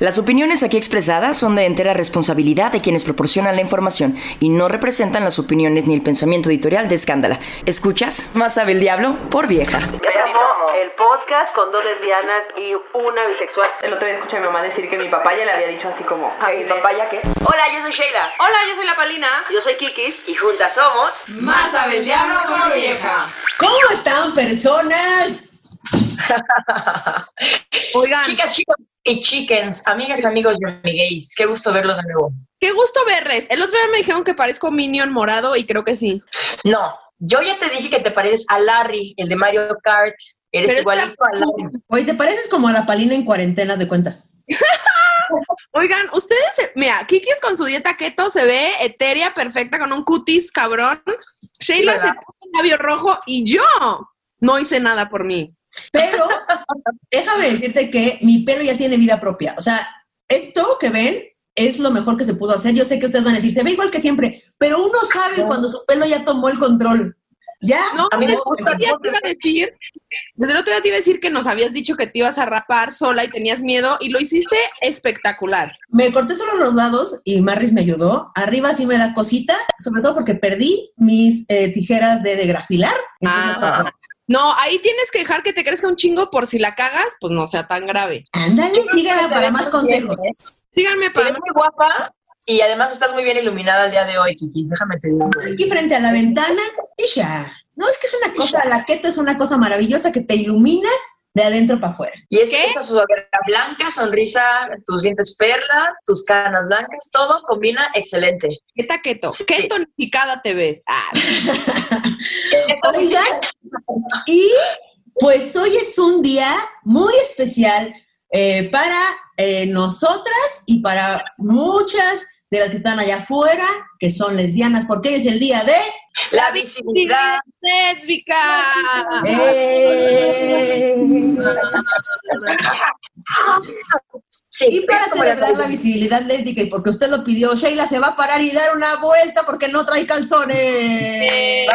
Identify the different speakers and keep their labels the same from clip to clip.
Speaker 1: Las opiniones aquí expresadas son de entera responsabilidad de quienes proporcionan la información y no representan las opiniones ni el pensamiento editorial de Escándala. ¿Escuchas? Más sabe el diablo por vieja.
Speaker 2: el podcast con dos lesbianas y una bisexual.
Speaker 3: El otro día escuché a mi mamá decir que mi papá ya le había dicho así como...
Speaker 2: ¿Mi papá ya qué? Hola, yo soy Sheila.
Speaker 3: Hola, yo soy la Palina.
Speaker 2: Yo soy Kikis y juntas somos...
Speaker 4: Más sabe el diablo por vieja.
Speaker 5: ¿Cómo están, personas?
Speaker 6: Oigan. Chicas, chicos y chickens, amigas, amigos y amigues, qué gusto verlos de nuevo.
Speaker 3: Qué gusto verles. El otro día me dijeron que parezco Minion morado y creo que sí.
Speaker 6: No, yo ya te dije que te pareces a Larry, el de Mario Kart. Eres igualito a Larry.
Speaker 5: Oye, te pareces como a la palina en cuarentena, de cuenta.
Speaker 3: Oigan, ustedes, mira, Kikis con su dieta keto se ve etérea, perfecta, con un cutis cabrón. Sheila se puso un labio rojo y yo no hice nada por mí.
Speaker 5: Pero déjame decirte que mi pelo ya tiene vida propia. O sea, esto que ven es lo mejor que se pudo hacer. Yo sé que ustedes van a decir, se ve igual que siempre, pero uno sabe cuando su pelo ya tomó el control. Ya.
Speaker 3: No, a mí me gusta, te iba a decir, desde el otro día te iba a decir que nos habías dicho que te ibas a rapar sola y tenías miedo y lo hiciste espectacular.
Speaker 5: Me corté solo los lados y Marris me ayudó. Arriba sí me da cosita, sobre todo porque perdí mis eh, tijeras de, de grafilar.
Speaker 3: Ah. No, ahí tienes que dejar que te crezca un chingo por si la cagas, pues no sea tan grave.
Speaker 5: Ándale, síganme para más consejos.
Speaker 3: Síganme para
Speaker 6: Eres muy guapa y además estás muy bien iluminada el día de hoy, Kiki. Déjame te digo.
Speaker 5: Aquí frente a la ventana y ya. No, es que es una cosa, la keto es una cosa maravillosa que te ilumina de adentro para afuera.
Speaker 6: Y es que esa sudadera blanca, sonrisa, tus dientes perla, tus canas blancas, todo combina excelente.
Speaker 3: ¿Qué taqueto? ¿Qué tonificada te ves? Ah.
Speaker 5: Oigan, y pues hoy es un día muy especial eh, para eh, nosotras y para muchas de las que están allá afuera, que son lesbianas, porque hoy es el día de...
Speaker 6: La visibilidad
Speaker 3: lésbica.
Speaker 5: ¡Eh!
Speaker 6: Sí,
Speaker 5: y para celebrar la visibilidad lésbica y porque usted lo pidió, Sheila se va a parar y dar una vuelta porque no trae calzones.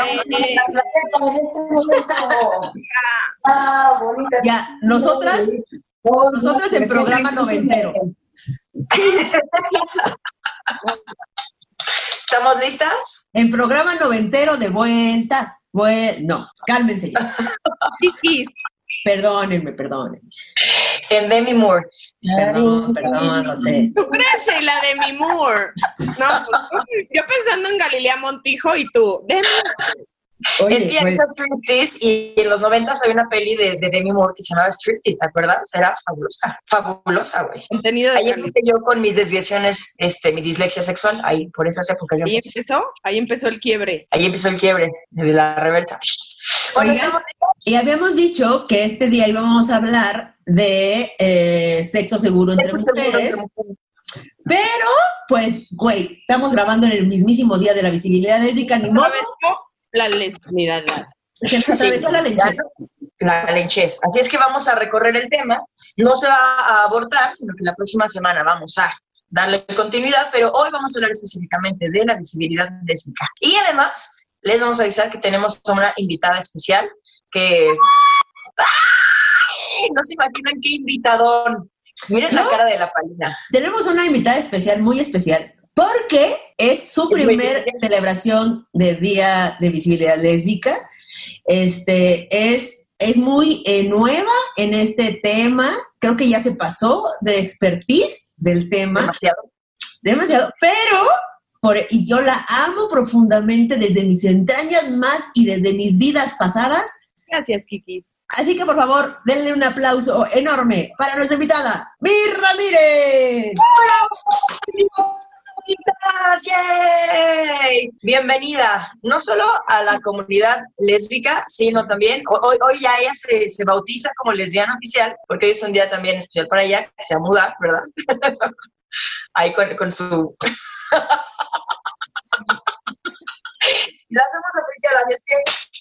Speaker 5: ya, nosotras, nosotras en programa noventero.
Speaker 6: ¿Estamos listas?
Speaker 5: En programa noventero de vuelta. Bueno, no, cálmense. Perdónenme, perdónenme.
Speaker 6: En Demi Moore.
Speaker 5: Perdón, perdón, no sé.
Speaker 3: ¿Tú crees en la Demi Moore? No, pues, yo pensando en Galilea Montijo y tú, Demi
Speaker 6: Oye, es que pues, Striptease y en los 90 había una peli de, de, Demi Moore que se llamaba Striptease, ¿te acuerdas? Era fabulosa, fabulosa, güey.
Speaker 3: Contenido de
Speaker 6: ahí empecé yo con mis desviaciones, este, mi dislexia sexual, ahí, por esas épocas yo
Speaker 3: ¿Ahí empezó? Ahí empezó el quiebre.
Speaker 6: Ahí empezó el quiebre, de la reversa.
Speaker 5: Oigan, y habíamos dicho que este día íbamos a hablar de eh, sexo seguro entre sexo mujeres. Seguro entre mujeres. Pero, pues, güey, estamos grabando en el mismísimo día de la visibilidad ética, ni modo
Speaker 3: la lesbianidad.
Speaker 5: Se atravesó la lenchez.
Speaker 6: La lenchez. Así es que vamos a recorrer el tema. No se va a abortar, sino que la próxima semana vamos a darle continuidad, pero hoy vamos a hablar específicamente de la visibilidad lésbica. Y además, les vamos a avisar que tenemos a una invitada especial que... ¡Ay! No se imaginan qué invitadón. Miren la cara de la palina.
Speaker 5: Tenemos una invitada especial, muy especial, porque es su primer celebración de Día de Visibilidad Lésbica. Este, es, es muy eh, nueva en este tema creo que ya se pasó de expertise del tema.
Speaker 6: Demasiado.
Speaker 5: Demasiado. Pero, por, y yo la amo profundamente desde mis entrañas más y desde mis vidas pasadas.
Speaker 3: Gracias, Kikis.
Speaker 5: Así que por favor, denle un aplauso enorme para nuestra invitada, Mir Ramírez.
Speaker 6: ¡Yay! Bienvenida, no solo a la comunidad lésbica, sino también, hoy, hoy ya ella se, se, bautiza como lesbiana oficial, porque hoy es un día también especial para ella, que se va a mudar, ¿verdad? Ahí con, con su... la hacemos oficial, así es que,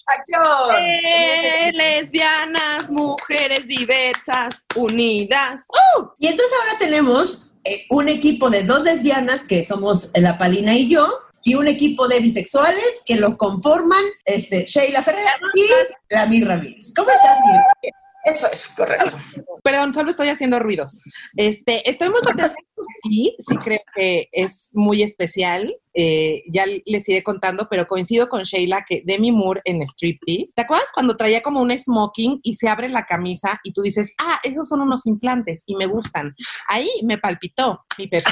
Speaker 6: ¡acción!
Speaker 3: Eh, lesbianas, mujeres diversas, unidas.
Speaker 5: ¡Uh! Y entonces ahora tenemos eh, un equipo de dos lesbianas, que somos la Palina y yo, y un equipo de bisexuales que lo conforman este, Sheila Ferrer y la Mir Ramírez. ¿Cómo estás, Mir?
Speaker 6: Eso es correcto.
Speaker 3: Perdón, solo estoy haciendo ruidos. Este, estoy muy contenta sí, sí creo que es muy especial. Eh, ya les iré contando, pero coincido con Sheila que Demi Moore en Striptease. ¿Te acuerdas cuando traía como un smoking y se abre la camisa y tú dices, ah, esos son unos implantes y me gustan? Ahí me palpitó mi Pepe.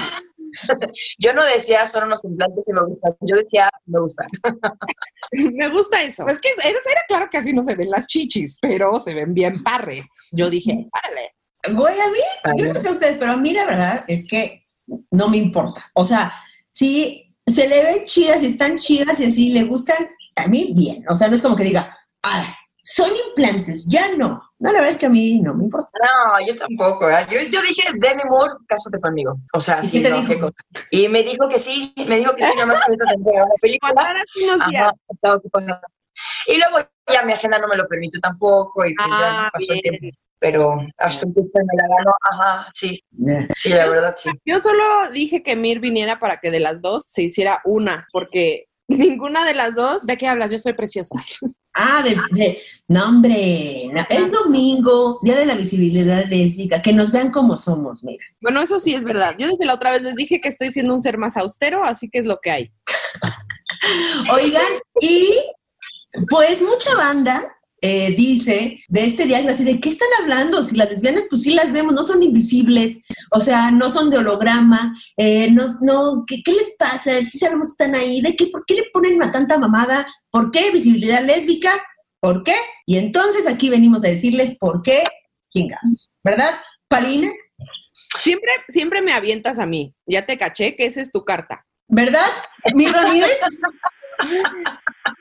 Speaker 6: Yo no decía son unos implantes que me gustan, yo decía me gustan.
Speaker 3: me gusta eso. Es que era, era, claro que así no se ven las chichis, pero se ven bien parres. Yo dije, párale.
Speaker 5: Voy a mí, yo no sé a ustedes, pero a mí la verdad es que no me importa. O sea, si se le ven chidas y están chidas y así le gustan, a mí bien. O sea, no es como que diga, ah, son implantes, ya no. No, la verdad es que a mí no me importa.
Speaker 6: No, yo tampoco. ¿eh? Yo, yo, dije, Demi Moore, cásate conmigo. O sea, sí, no, qué cosa. Y me dijo que sí, me dijo que sí, nomás que ahorita tendría una película. Ajá. Y luego ya mi agenda no me lo permite tampoco y pues ah, ya pasó bien. el tiempo. Pero hasta un me la ganó, ajá, sí. Sí, la verdad, sí.
Speaker 3: Yo solo dije que Mir viniera para que de las dos se hiciera una, porque ninguna de las dos. ¿De qué hablas? Yo soy preciosa.
Speaker 5: Ah, de, de no, hombre, no, es domingo, Día de la Visibilidad Lésbica, que nos vean como somos, mira.
Speaker 3: Bueno, eso sí es verdad. Yo desde la otra vez les dije que estoy siendo un ser más austero, así que es lo que hay.
Speaker 5: Oigan, y pues mucha banda eh, dice de este día, así de qué están hablando, si las lesbianas pues sí las vemos, no son invisibles, o sea, no son de holograma, eh, no, no ¿qué, ¿qué, les pasa? Si sabemos que están ahí, ¿de qué, por qué le ponen a tanta mamada? ¿Por qué visibilidad lésbica? ¿Por qué? Y entonces aquí venimos a decirles por qué chingamos, ¿verdad? Palina.
Speaker 3: Siempre, siempre me avientas a mí, ya te caché que esa es tu carta.
Speaker 5: ¿Verdad? Mi Ramírez.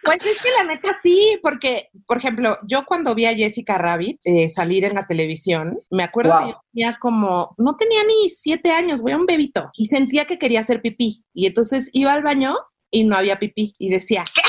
Speaker 3: Pues es que la neta sí, porque, por ejemplo, yo cuando vi a Jessica Rabbit eh, salir en la televisión, me acuerdo wow. que yo tenía como, no tenía ni siete años, voy a un bebito, y sentía que quería hacer pipí. Y entonces iba al baño y no había pipí. Y decía, ¿qué?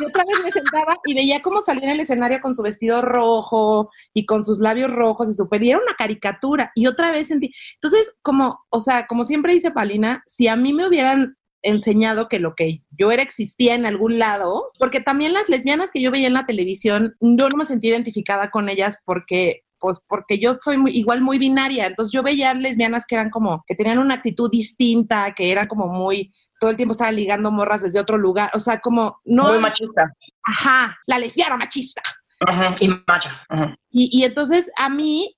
Speaker 3: Y otra vez me sentaba y veía cómo salía en el escenario con su vestido rojo y con sus labios rojos y su peli. Era una caricatura. Y otra vez sentí. Entonces, como, o sea, como siempre dice Palina, si a mí me hubieran enseñado que lo que yo era existía en algún lado, porque también las lesbianas que yo veía en la televisión, yo no me sentí identificada con ellas porque pues porque yo soy muy, igual muy binaria, entonces yo veía lesbianas que eran como, que tenían una actitud distinta, que eran como muy, todo el tiempo estaban ligando morras desde otro lugar, o sea, como no...
Speaker 6: Muy machista.
Speaker 3: Ajá, la lesbiana machista.
Speaker 6: Ajá, y macha. Ajá.
Speaker 3: Y, y entonces a mí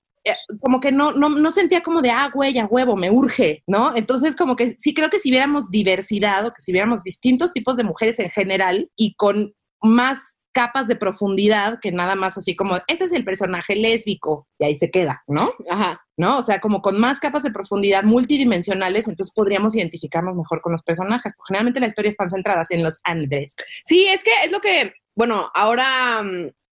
Speaker 3: como que no, no, no sentía como de, ah, güey, a huevo, me urge, ¿no? Entonces, como que sí creo que si viéramos diversidad o que si viéramos distintos tipos de mujeres en general y con más capas de profundidad que nada más así como, este es el personaje lésbico y ahí se queda, ¿no? Ajá, ¿no? O sea, como con más capas de profundidad multidimensionales, entonces podríamos identificarnos mejor con los personajes. Porque generalmente las historias están centradas en los Andrés. Sí, es que es lo que, bueno, ahora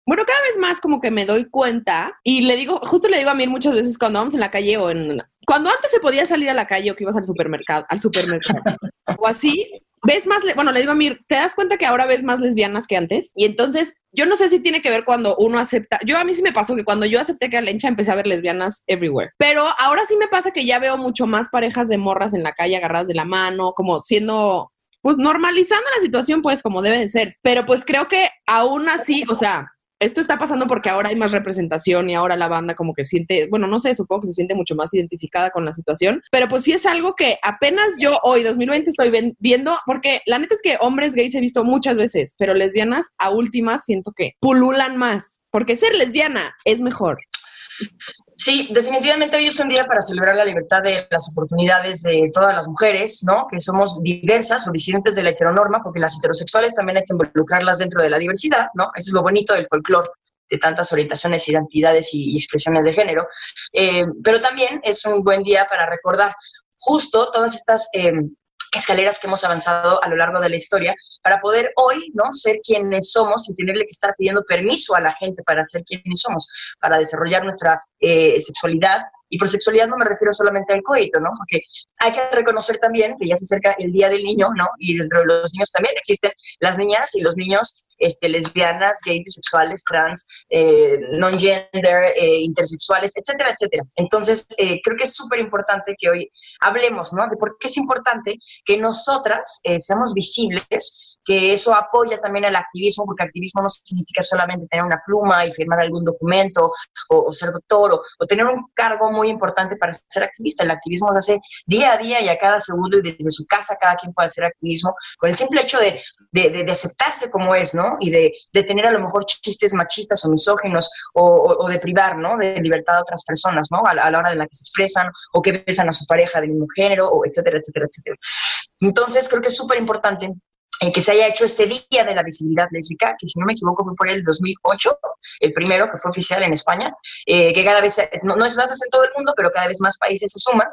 Speaker 3: bueno, cada vez más como que me doy cuenta y le digo, justo le digo a Mir muchas veces cuando vamos en la calle o en... Cuando antes se podía salir a la calle o que ibas al supermercado, al supermercado o así, ves más, bueno, le digo a Mir, ¿te das cuenta que ahora ves más lesbianas que antes? Y entonces, yo no sé si tiene que ver cuando uno acepta, yo a mí sí me pasó que cuando yo acepté que era lencha empecé a ver lesbianas everywhere, pero ahora sí me pasa que ya veo mucho más parejas de morras en la calle agarradas de la mano, como siendo pues normalizando la situación, pues como debe de ser. Pero pues creo que aún así, o sea, esto está pasando porque ahora hay más representación y ahora la banda como que siente, bueno, no sé, supongo que se siente mucho más identificada con la situación, pero pues sí es algo que apenas yo hoy, 2020, estoy viendo, porque la neta es que hombres gays he visto muchas veces, pero lesbianas a últimas siento que pululan más, porque ser lesbiana es mejor.
Speaker 6: Sí, definitivamente hoy es un día para celebrar la libertad de las oportunidades de todas las mujeres, ¿no? Que somos diversas o disidentes de la heteronorma, porque las heterosexuales también hay que involucrarlas dentro de la diversidad, ¿no? Eso es lo bonito del folclore de tantas orientaciones, identidades y, expresiones de género. Eh, pero también es un buen día para recordar justo todas estas eh, escaleras que hemos avanzado a lo largo de la historia para poder hoy no ser quienes somos sin tenerle que estar pidiendo permiso a la gente para ser quienes somos, para desarrollar nuestra eh, sexualidad y por sexualidad no me refiero solamente al coito, ¿no? Porque hay que reconocer también que ya se acerca el Día del Niño, ¿no? Y dentro de los niños también existen las niñas y los niños este, lesbianas, gays, bisexuales, trans, eh, non-gender, eh, intersexuales, etcétera, etcétera. Entonces, eh, creo que es súper importante que hoy hablemos, ¿no? De por qué es importante que nosotras seamos visibles que eso apoya también el activismo, porque activismo no significa solamente tener una pluma y firmar algún documento o, ser doctor o, tener un cargo muy importante para ser activista. El activismo se hace día a día y a cada segundo y desde su casa cada quien puede hacer activismo con el simple hecho de, de, aceptarse como es, ¿no? Y de, tener a lo mejor chistes machistas o misógenos o, o, de privar, ¿no? De libertad a otras personas, ¿no? A, a, la hora de la que se expresan o que besan a su pareja del mismo género, o etcétera, etcétera, etcétera. Entonces, creo que es súper importante que se haya hecho este Día de la Visibilidad Lésbica, que si no me equivoco fue por el 2008, el primero que fue oficial en España, eh, que cada vez, no, no es más en todo el mundo, pero cada vez más países se suman.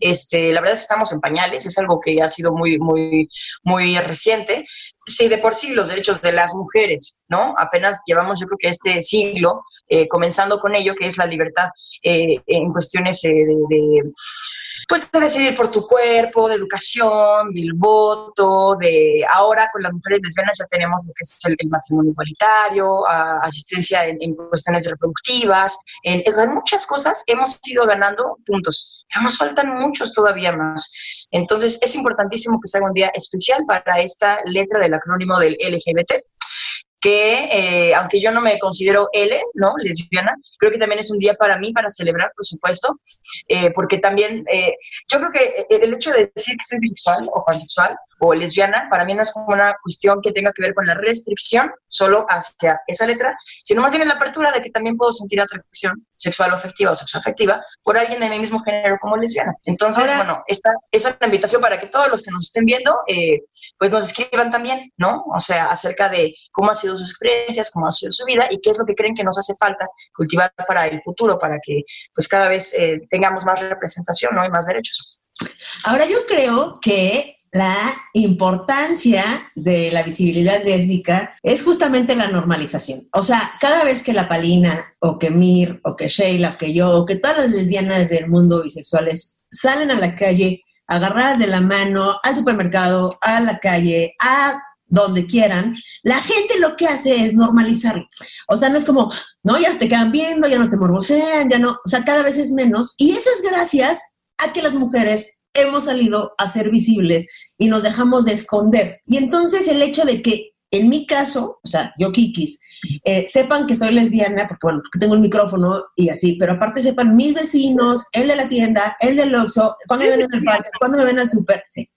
Speaker 6: Este, la verdad es que estamos en pañales, es algo que ha sido muy, muy, muy reciente. Sí, de por sí los derechos de las mujeres, ¿no? Apenas llevamos, yo creo que este siglo, eh, comenzando con ello, que es la libertad eh, en cuestiones de, de pues de decidir por tu cuerpo, de educación, del voto, de ahora con las mujeres lesbianas ya tenemos lo que es el, matrimonio igualitario, asistencia en, cuestiones reproductivas, en, en, muchas cosas hemos ido ganando puntos, pero nos faltan muchos todavía más. Entonces es importantísimo que se haga un día especial para esta letra del acrónimo del LGBT, que eh, aunque yo no me considero L, ¿no? Lesbiana, creo que también es un día para mí para celebrar, por supuesto, eh, porque también eh, yo creo que el hecho de decir que soy bisexual o pansexual o lesbiana, para mí no es como una cuestión que tenga que ver con la restricción solo hacia esa letra, sino más bien en la apertura de que también puedo sentir atracción sexual o afectiva o sexoafectiva por alguien de mi mismo género como lesbiana. Entonces, bueno, esta es una invitación para que todos los que nos estén viendo, eh, pues nos escriban también, ¿no? O sea, acerca de cómo han sido sus experiencias, cómo ha sido su vida y qué es lo que creen que nos hace falta cultivar para el futuro, para que pues cada vez eh, tengamos más representación, ¿no? Y más derechos.
Speaker 5: Ahora yo creo que la importancia de la visibilidad lésbica es justamente la normalización. O sea, cada vez que la Palina o que Mir o que Sheila o que yo o que todas las lesbianas del mundo bisexuales salen a la calle agarradas de la mano al supermercado, a la calle, a donde quieran, la gente lo que hace es normalizar. O sea, no es como, no, ya te quedan viendo, ya no te morbosean, ya no, o sea, cada vez es menos. Y eso es gracias a que las mujeres hemos salido a ser visibles y nos dejamos de esconder. Y entonces el hecho de que en mi caso, o sea, yo Kikis, eh, sepan que soy lesbiana, porque bueno, porque tengo un micrófono y así, pero aparte sepan mis vecinos, el de la tienda, el del Oxxo, cuando me ven en el parque, cuando me ven al súper, sí.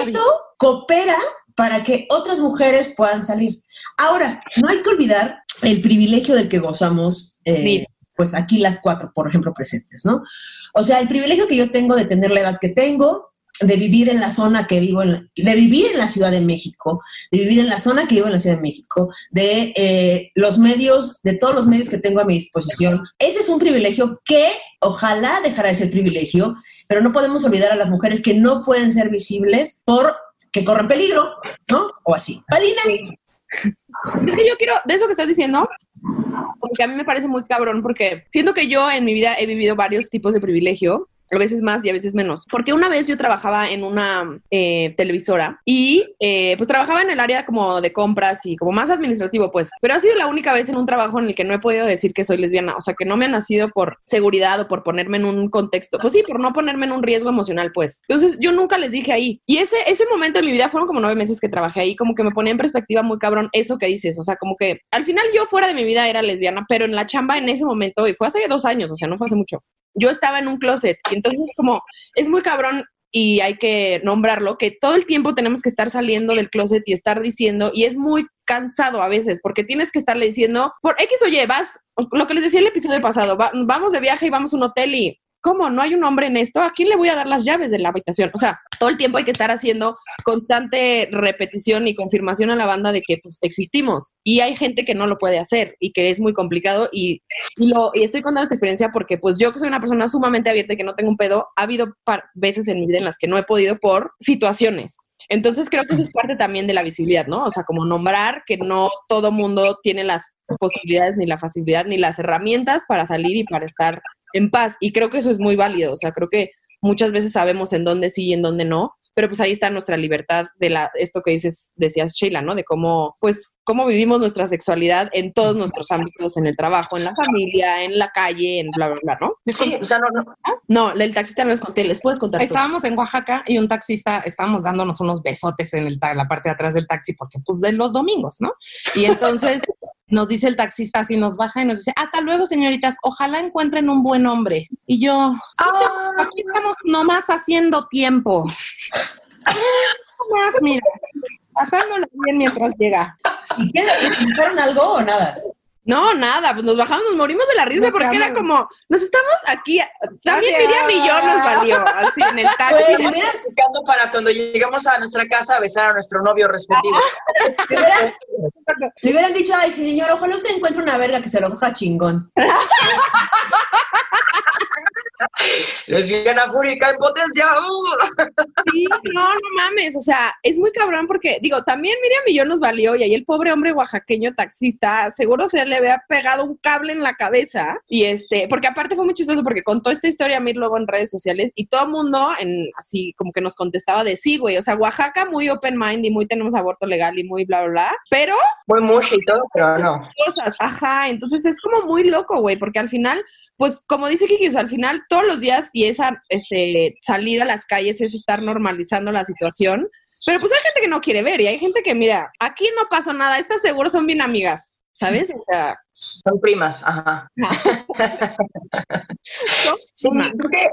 Speaker 5: Eso coopera para que otras mujeres puedan salir. Ahora, no hay que olvidar el privilegio del que gozamos eh, pues aquí las cuatro, por ejemplo, presentes, ¿no? O sea, el privilegio que yo tengo de tener la edad que tengo, de vivir en la zona que vivo, en de vivir en la Ciudad de México, de vivir en la zona que vivo en la Ciudad de México, de eh, los medios, de todos los medios que tengo a mi disposición. Ese es un privilegio que ojalá dejara de ser privilegio, pero no podemos olvidar a las mujeres que no pueden ser visibles por que corren peligro, ¿no? O así. Palina.
Speaker 3: Es que yo quiero, de eso que estás diciendo, porque a mí me parece muy cabrón, porque siento que yo en mi vida he vivido varios tipos de privilegio a veces más y a veces menos. Porque una vez yo trabajaba en una eh, televisora y eh, pues trabajaba en el área como de compras y como más administrativo, pues. Pero ha sido la única vez en un trabajo en el que no he podido decir que soy lesbiana. O sea, que no me ha nacido por seguridad o por ponerme en un contexto. Pues sí, por no ponerme en un riesgo emocional, pues. Entonces yo nunca les dije ahí. Y ese, ese momento de mi vida fueron como nueve meses que trabajé ahí, como que me ponía en perspectiva muy cabrón eso que dices. O sea, como que al final yo fuera de mi vida era lesbiana, pero en la chamba en ese momento, y fue hace dos años, o sea, no fue hace mucho yo estaba en un closet y entonces como es muy cabrón y hay que nombrarlo, que todo el tiempo tenemos que estar saliendo del closet y estar diciendo, y es muy cansado a veces, porque tienes que estarle diciendo, por X o vas, lo que les decía el episodio pasado, vamos de viaje y vamos a un hotel y ¿cómo? ¿No hay un hombre en esto? ¿A quién le voy a dar las llaves de la habitación? O sea, todo el tiempo hay que estar haciendo constante repetición y confirmación a la banda de que pues existimos. Y hay gente que no lo puede hacer y que es muy complicado. Y, lo, y estoy contando esta experiencia porque pues yo que soy una persona sumamente abierta y que no tengo un pedo, ha habido veces en mi vida en las que no he podido por situaciones. Entonces creo que eso es parte también de la visibilidad, ¿no? O sea, como nombrar que no todo mundo tiene las posibilidades, ni la facilidad, ni las herramientas para salir y para estar en paz. Y creo que eso es muy válido. O sea, creo que muchas veces sabemos en dónde sí y en dónde no, pero pues ahí está nuestra libertad de la, esto que dices, decías Sheila, ¿no? De cómo, pues, cómo vivimos nuestra sexualidad en todos nuestros ámbitos, en el trabajo, en la familia, en la calle, en bla, bla, bla, ¿no?
Speaker 6: Sí, o sea, no, no.
Speaker 3: No, el taxista no les conté, les puedes contar.
Speaker 7: Estábamos en Oaxaca y un taxista, estábamos dándonos unos besotes en, el, en la parte de atrás del taxi, porque pues de los domingos, ¿no? Y entonces nos dice el taxista, así nos baja y nos dice, hasta luego, señoritas, ojalá encuentren un buen hombre. Y yo, ah. aquí estamos nomás haciendo tiempo. más, mira, pasándolo bien mientras llega.
Speaker 5: ¿Y qué? ¿Le algo o nada?
Speaker 3: No, nada, pues nos bajamos, nos morimos de la risa porque era como, nos estamos aquí, también Miriam y yo nos valió, así en el taxi.
Speaker 6: Pues, para cuando llegamos a nuestra casa a besar a nuestro novio respectivo.
Speaker 5: Le hubieran dicho, ay, señor, ojalá usted encuentre una verga que se lo coja chingón.
Speaker 6: Lesbiana fúrica en potencia.
Speaker 3: Sí, no, no mames. O sea, es muy cabrón porque, digo, también Miriam y yo nos valió y ahí el pobre hombre oaxaqueño taxista, seguro se le había pegado un cable en la cabeza. Y este, porque aparte fue muy chistoso porque contó esta historia a mí luego en redes sociales y todo el mundo, en, así como que nos contestaba de sí, güey. O sea, Oaxaca muy open mind y muy tenemos aborto legal y muy bla, bla, bla. Pero.
Speaker 6: Muy mucho y todo, pero no.
Speaker 3: Cosas, ajá. Entonces es como muy loco, güey, porque al final pues como dice Kiki, al final todos los días y esa este, salir a las calles es estar normalizando la situación, pero pues hay gente que no quiere ver y hay gente que, mira, aquí no pasó nada, estas seguro son bien amigas, ¿sabes? O sea,
Speaker 6: son primas, ajá. sí, creo que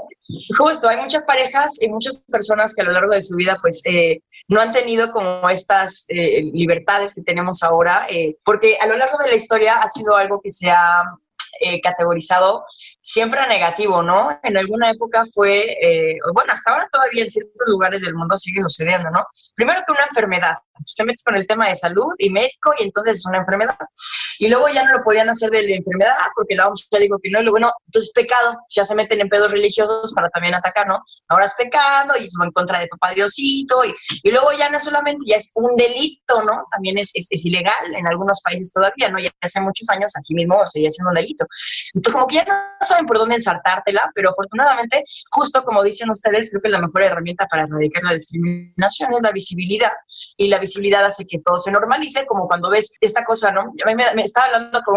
Speaker 6: justo hay muchas parejas y muchas personas que a lo largo de su vida pues eh, no han tenido como estas eh, libertades que tenemos ahora, eh, porque a lo largo de la historia ha sido algo que se ha eh, categorizado siempre negativo, ¿no? En alguna época fue, eh, bueno, hasta ahora todavía en ciertos lugares del mundo sigue sucediendo, ¿no? Primero que una enfermedad, te metes con el tema de salud y médico y entonces es una enfermedad. Y luego ya no lo podían hacer de la enfermedad porque la OMS ya digo que no, y luego no, entonces pecado, ya se meten en pedos religiosos para también atacar, ¿no? Ahora es pecado y eso va en contra de papá Diosito y, y luego ya no solamente, ya es un delito, ¿no? También es, es, es ilegal en algunos países todavía, ¿no? Ya hace muchos años aquí mismo sigue siendo un delito. Entonces como que ya no saben por dónde ensartártela, pero afortunadamente, justo como dicen ustedes, creo que la mejor herramienta para erradicar la discriminación es la visibilidad y la visibilidad hace que todo se normalice, como cuando ves esta cosa, ¿no? A me, me estaba hablando con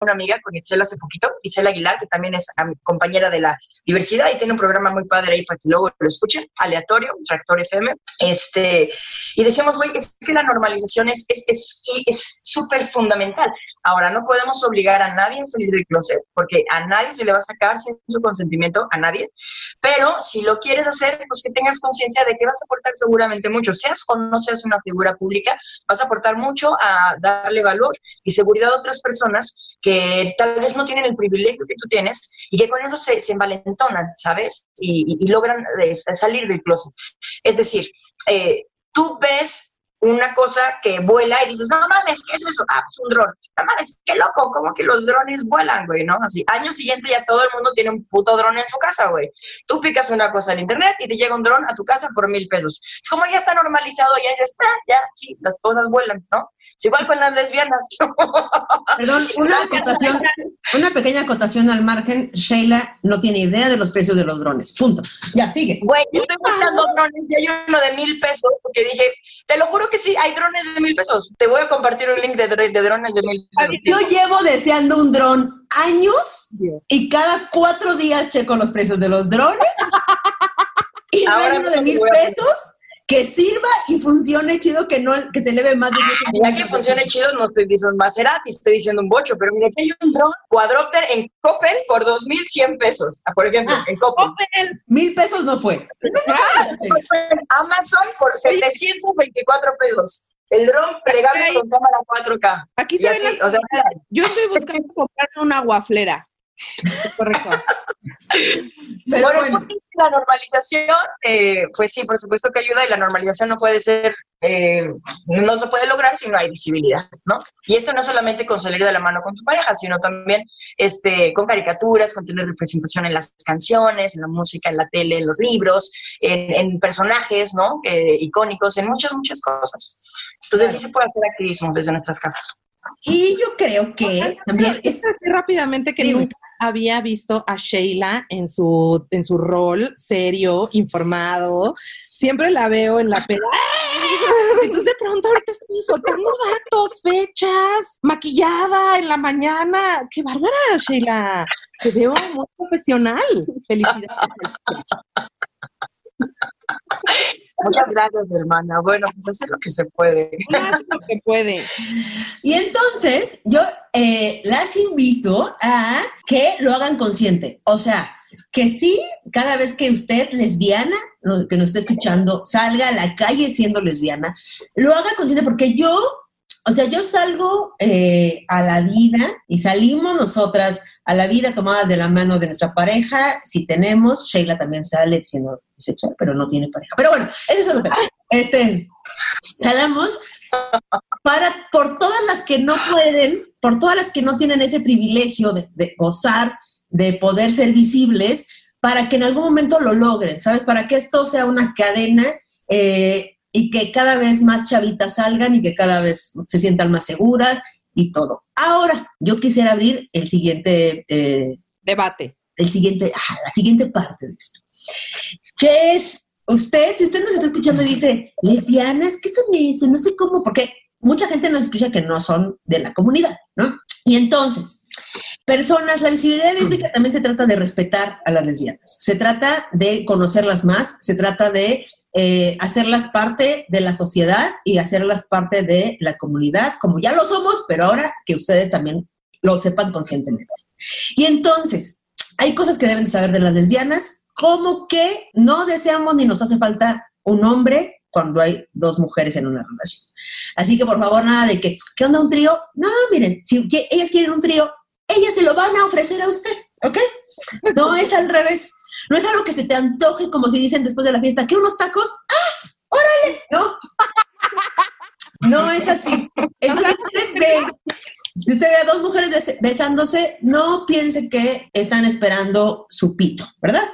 Speaker 6: una amiga con Itzel hace poquito, Itzel Aguilar, que también es compañera de la diversidad y tiene un programa muy padre ahí para que luego lo escuchen, aleatorio, Tractor FM. Este, y decíamos, güey, es que la normalización es súper es, es, fundamental. Ahora, no podemos obligar a nadie a salir del closet, porque a nadie se le va a sacar sin su consentimiento, a nadie. Pero si lo quieres hacer, pues que tengas conciencia de que vas a aportar seguramente mucho, seas o no seas una figura pública, vas a aportar mucho a darle valor y seguridad a otras personas que tal vez no tienen el privilegio que tú tienes y que con eso se, se envalentonan, ¿sabes? Y, logran eh, salir del closet. Es decir, eh, tú ves una cosa que vuela y dices, no mames, ¿qué es eso? Ah, pues un dron. No mames, qué loco, como que los drones vuelan, güey, ¿no? Así, año siguiente ya todo el mundo tiene un puto dron en su casa, güey. Tú picas una cosa en internet y te llega un dron a tu casa por mil pesos. Es como ya está normalizado, ya dices, ah, ya, sí, las cosas vuelan, ¿no? Es igual con las lesbianas.
Speaker 5: Perdón, una acotación, una pequeña acotación al margen. Sheila no tiene idea de los precios de los drones. Punto. Ya, sigue.
Speaker 6: Güey, yo estoy buscando drones y hay uno de mil pesos porque dije, te lo juro que sí, hay drones de mil pesos. Te voy a compartir un link de, de drones de mil pesos.
Speaker 5: Yo llevo deseando un dron años y cada cuatro días checo los precios de los drones. y Ahora uno de mil pesos que sirva y funcione chido, que no que se eleve más de
Speaker 6: Ya que funcione chido, no estoy diciendo un Maserati, estoy diciendo un bocho, pero mira que hay un drone cuadrópter en Coppel por 2.100 pesos, ah, por ejemplo, en Coppel.
Speaker 5: Mil pesos no fue.
Speaker 6: Amazon por 724 pesos. El dron plegable con cámara 4K.
Speaker 3: Aquí se o sea, Yo estoy buscando comprar una guaflera. Es correcto.
Speaker 6: Pero bueno, la normalización, eh, pues sí, por supuesto que ayuda y la normalización no puede ser, eh, no se puede lograr si no hay visibilidad, ¿no? Y esto no solamente con salir de la mano con tu pareja, sino también este, con caricaturas, con tener representación en las canciones, en la música, en la tele, en los libros, en, personajes, ¿no? Eh, icónicos, en muchas, muchas cosas. Entonces sí se puede hacer activismo desde nuestras casas.
Speaker 5: Y yo creo que también es...
Speaker 7: Rápidamente que nunca había visto a Sheila en su, en su rol serio, informado. Siempre la veo en la peda. Entonces de pronto ahorita estoy soltando datos, fechas, maquillada en la mañana. ¡Qué bárbara, Sheila! Te veo muy profesional. Felicidades.
Speaker 6: Muchas gracias, hermana. Bueno, pues hacer lo que se puede.
Speaker 7: Haz lo que puede.
Speaker 5: Y entonces, yo eh, las invito a que lo hagan consciente. O sea, que sí, cada vez que usted, lesbiana, que nos esté escuchando, salga a la calle siendo lesbiana, lo haga consciente porque yo o sea, yo salgo eh, a la vida y salimos nosotras a la vida tomadas de la mano de nuestra pareja, si tenemos, Sheila también sale siendo bisexual, pero no tiene pareja. Pero bueno, eso es otro tema. Este, salamos para, por todas las que no pueden, por todas las que no tienen ese privilegio de, gozar, de poder ser visibles, para que en algún momento lo logren, ¿sabes? Para que esto sea una cadena eh, y que cada vez más chavitas salgan y que cada vez se sientan más seguras y todo. Ahora, yo quisiera abrir el siguiente
Speaker 7: eh, debate.
Speaker 5: El siguiente, la siguiente parte de esto. Que es, usted, si usted nos está escuchando y dice, lesbianas, ¿qué son eso? No sé cómo, porque mucha gente nos escucha que no son de la comunidad, ¿no? Y entonces, personas, la visibilidad lésbica también se trata de respetar a las lesbianas, se trata de conocerlas más, se trata de eh, hacerlas parte de la sociedad y hacerlas parte de la comunidad, como ya lo somos, pero ahora que ustedes también lo sepan conscientemente. Y entonces, hay cosas que deben saber de las lesbianas, como que no deseamos ni nos hace falta un hombre cuando hay dos mujeres en una relación. Así que por favor, nada de que, ¿qué onda un trío? No, miren, si ellas quieren un trío, ellas se lo van a ofrecer a usted, ¿ok? No es al revés. No es algo que se te antoje, como si dicen después de la fiesta, ¿qué unos tacos? ¡Ah! ¡Órale! No. No es así. Entonces, si usted ve a dos mujeres besándose, no piense que están esperando su pito, ¿verdad?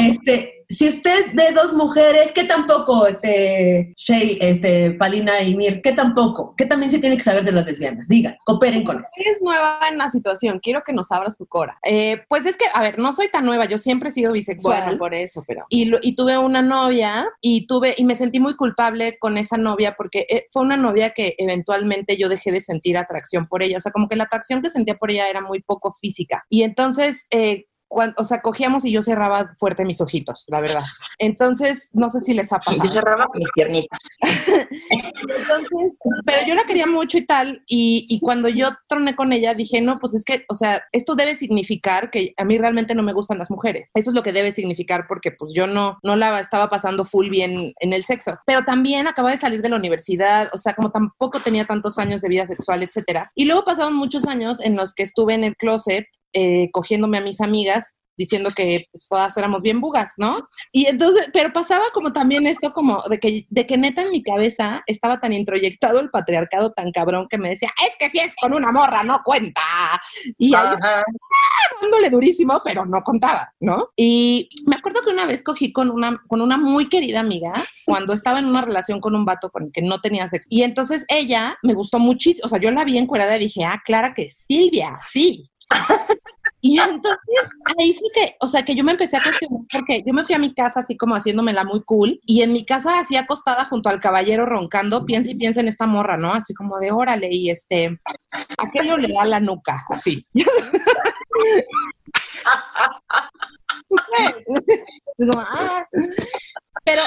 Speaker 5: Este, si usted ve dos mujeres, ¿qué tampoco, este, Shay, este, Palina y Mir, qué tampoco? ¿Qué también se tiene que saber de las lesbianas? Digan, cooperen con eso.
Speaker 8: Eres nueva en la situación, quiero que nos abras tu cora.
Speaker 3: Eh, pues es que, a ver, no soy tan nueva, yo siempre he sido bisexual.
Speaker 8: Bueno, por eso, pero...
Speaker 3: Y, lo- y tuve una novia y tuve y me sentí muy culpable con esa novia porque eh, fue una novia que eventualmente yo dejé de sentir atracción por ella. O sea, como que la atracción que sentía por ella era muy poco física. Y entonces, eh, cuan- o sea, cogíamos y yo cerraba fuerte mis ojitos, la verdad. Entonces, no sé si les ha pasado.
Speaker 6: Yo cerraba mis piernitas.
Speaker 3: Entonces, pero yo la quería mucho y tal, y, y cuando yo troné con ella dije, no, pues es que, o sea, esto debe significar que a mí realmente no me gustan las mujeres. Eso es lo que debe significar porque pues yo no, no la estaba pasando full bien en el sexo. Pero también acababa de salir de la universidad, o sea, como tampoco tenía tantos años de vida sexual, etcétera. Y luego pasaron muchos años en los que estuve en el closet eh, cogiéndome a mis amigas diciendo que pues, todas éramos bien bugas, ¿no? Y entonces, pero pasaba como también esto como de que, de que neta en mi cabeza estaba tan introyectado el patriarcado tan cabrón que me decía, es que si es con una morra, no cuenta. Y ahí
Speaker 6: Ajá.
Speaker 3: dándole durísimo, pero no contaba, ¿no? Y me acuerdo que una vez cogí con una, con una muy querida amiga cuando estaba en una relación con un vato con el que no tenía sexo. Y entonces ella me gustó muchísimo, o sea, yo la vi encuerada y dije, ah, Clara que Silvia, sí. Y entonces ahí fue que, o sea, que yo me empecé a cuestionar porque yo me fui a mi casa así como haciéndomela muy cool y en mi casa así acostada junto al caballero roncando, piensa y piensa en esta morra, ¿no? Así como de órale y este, aquello le da la nuca, así. Ah. Pero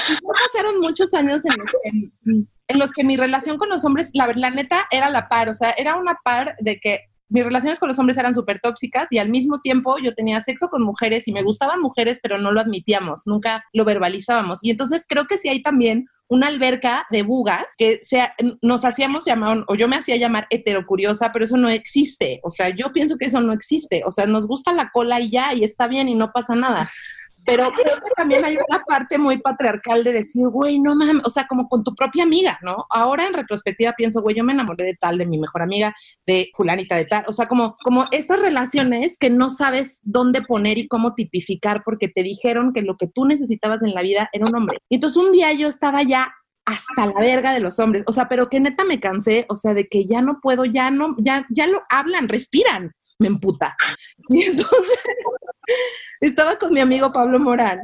Speaker 3: pasaron muchos años en que, en los que mi relación con los hombres, la, la neta, era la par, o sea, era una par de que mis relaciones con los hombres eran súper tóxicas y al mismo tiempo yo tenía sexo con mujeres y me gustaban mujeres, pero no lo admitíamos, nunca lo verbalizábamos. Y entonces creo que sí hay también una alberca de bugas que se, nos hacíamos llamar, o yo me hacía llamar heterocuriosa, pero eso no existe. O sea, yo pienso que eso no existe. O sea, nos gusta la cola y ya, y está bien y no pasa nada. Pero creo que también hay una parte muy patriarcal de decir, güey, no mames, o sea, como con tu propia amiga, ¿no? Ahora en retrospectiva pienso, güey, yo me enamoré de tal, de mi mejor amiga, de fulanita de tal, o sea, como, como estas relaciones que no sabes dónde poner y cómo tipificar porque te dijeron que lo que tú necesitabas en la vida era un hombre. Y entonces un día yo estaba ya hasta la verga de los hombres, o sea, pero que neta me cansé, o sea, de que ya no puedo, ya no, ya, ya lo hablan, respiran, me emputa. Y entonces estaba con mi amigo Pablo Morán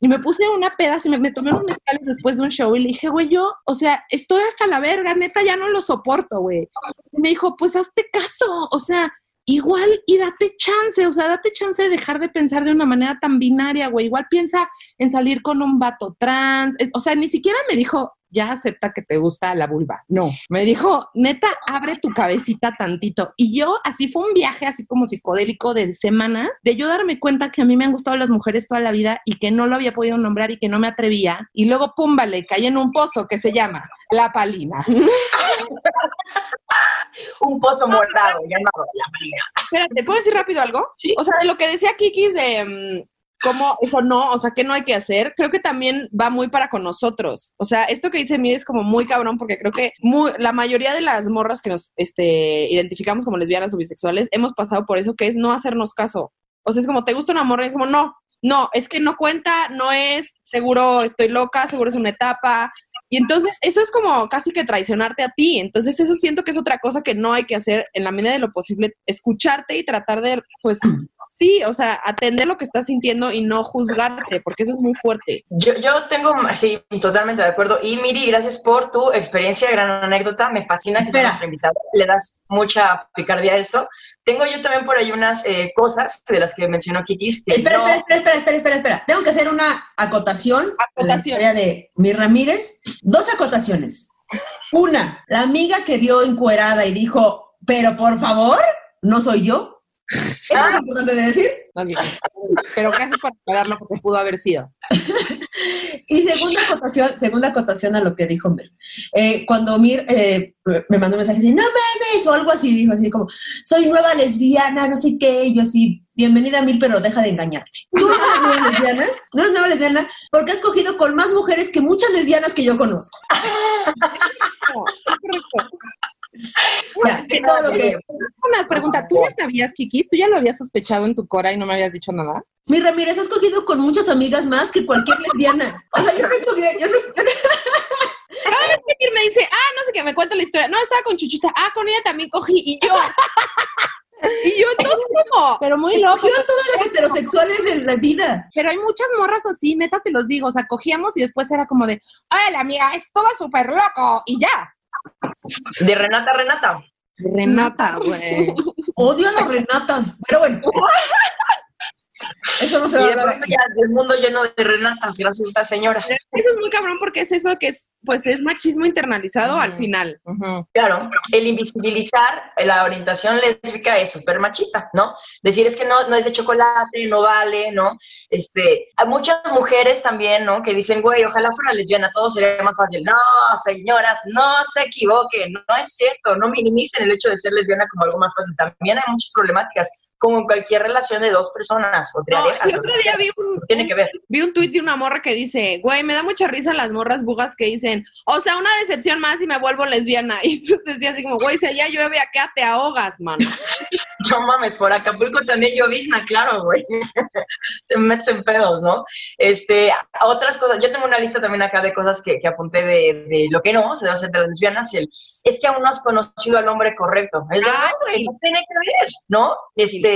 Speaker 3: y me puse una peda, así me, me tomé unos mezcales después de un show y le dije, güey, yo, o sea, estoy hasta la verga, neta, ya no lo soporto, güey. Y me dijo, pues hazte caso, o sea, igual y date chance, o sea, date chance de dejar de pensar de una manera tan binaria, güey. Igual piensa en salir con un vato trans, eh, o sea, ni siquiera me dijo, ya acepta que te gusta la vulva. No, me dijo, neta, abre tu cabecita tantito. Y yo, así fue un viaje así como psicodélico de semanas, de yo darme cuenta que a mí me han gustado las mujeres toda la vida y que no lo había podido nombrar y que no me atrevía. Y luego, pum, vale, caí en un pozo que se llama La Palina.
Speaker 6: Un pozo morado llamado La Marina.
Speaker 8: Espérate, ¿puedo decir rápido algo?
Speaker 6: Sí.
Speaker 8: O sea, de lo que decía Kikis de mm, cómo eso no, o sea, qué no hay que hacer, creo que también va muy para con nosotros. O sea, esto que dice Mire es como muy cabrón porque creo que muy, la mayoría de las morras que nos este, identificamos como lesbianas o bisexuales hemos pasado por eso, que es no hacernos caso. O sea, es como, ¿te gusta una morra? Y es como, no, no, es que no cuenta, no es, seguro estoy loca, seguro es una etapa. Y entonces eso es como casi que traicionarte a ti. Entonces eso siento que es otra cosa que no hay que hacer en la medida de lo posible, escucharte y tratar de, pues, sí, o sea, atender lo que estás sintiendo y no juzgarte, porque eso es muy fuerte.
Speaker 6: Yo, yo tengo, sí, totalmente de acuerdo. Y Miri, gracias por tu experiencia, gran anécdota. Me fascina que
Speaker 5: Espera.
Speaker 6: seas invitada. Le das mucha picardía a esto. Tengo yo también por ahí unas eh, cosas de las que mencionó Kikis. que
Speaker 5: Espera,
Speaker 6: no-
Speaker 5: espera, espera, espera, espera, espera, espera. Tengo que hacer una acotación. La
Speaker 8: Acotación.
Speaker 5: historia de mi Ramírez. Dos acotaciones. Una, la amiga que vio encuerada y dijo, pero por favor, no soy yo. Eso es importante de decir.
Speaker 3: Ok. Pero gracias por aclararlo porque pudo haber sido.
Speaker 5: Y segunda acotación, segunda acotación a lo que dijo Mir. Eh, cuando Mir eh, me mandó un mensaje así, no mames, o algo así, dijo así como, soy nueva lesbiana, no sé qué, y yo así, bienvenida Mir, pero deja de engañarte. Tú no eres nueva lesbiana, no eres nueva lesbiana, porque has cogido con más mujeres que muchas lesbianas que yo conozco.
Speaker 8: No, es correcto.
Speaker 5: Todo lo que,
Speaker 3: una pregunta. ¿Tú ya sabías, Kikis? ¿Tú ya lo habías sospechado en tu cora y no me habías dicho nada?
Speaker 5: Mi Ramírez, has cogido con muchas amigas más que cualquier lesbiana. O sea, yo no he cogido, yo no, yo no-
Speaker 9: Cada vez que me dice, ah, no sé qué, me cuenta la historia. No, estaba con Chuchita. Ah, con ella también cogí. Y yo. y yo, entonces, ¿cómo?
Speaker 3: Pero muy loco.
Speaker 5: a todas las heterosexuales de la vida.
Speaker 3: Pero hay muchas morras así, neta se los digo. O sea, cogíamos y después era como de, ¡ay, la amiga, esto va súper loco! Y ya.
Speaker 6: De Renata, Renata.
Speaker 3: Renata, güey.
Speaker 5: Odio a los Renatas. Pero bueno. Eso no se
Speaker 6: Y
Speaker 5: va a dar
Speaker 6: pronto
Speaker 5: aquí.
Speaker 6: ya el mundo lleno de Renatas, gracias a esta señora.
Speaker 9: Eso es muy cabrón porque es eso que es, pues es machismo internalizado al final.
Speaker 6: Claro, el invisibilizar la orientación lésbica es súper machista, ¿no? Decir es que no, no es de chocolate, no vale, ¿no? Este, hay muchas mujeres también, ¿no? Que dicen, güey, ojalá fuera lesbiana, todo sería más fácil. No, señoras, no se equivoquen, no es cierto, no minimicen el hecho de ser lesbiana como algo más fácil. También hay muchas problemáticas, como en cualquier relación de dos personas o de
Speaker 9: No, el otro día vi un,
Speaker 6: Tiene que ver.
Speaker 9: vi un tuit de una morra que dice, güey, me da mucha risa las morras bugas que dicen, o sea, una decepción más y me vuelvo lesbiana. Y entonces decía así como, güey, si allá llueve, acá te ahogas, mano.
Speaker 6: No mames, por Acapulco también llovizna, claro, güey. Te metes en pedos, ¿no? Este, otras cosas, yo tengo una lista también acá de cosas que, que apunté de, de lo que no se debe hacer de las lesbianas. y El, es que aún no has conocido al hombre correcto. Es no, güey, no tiene que ver, ¿no? Este,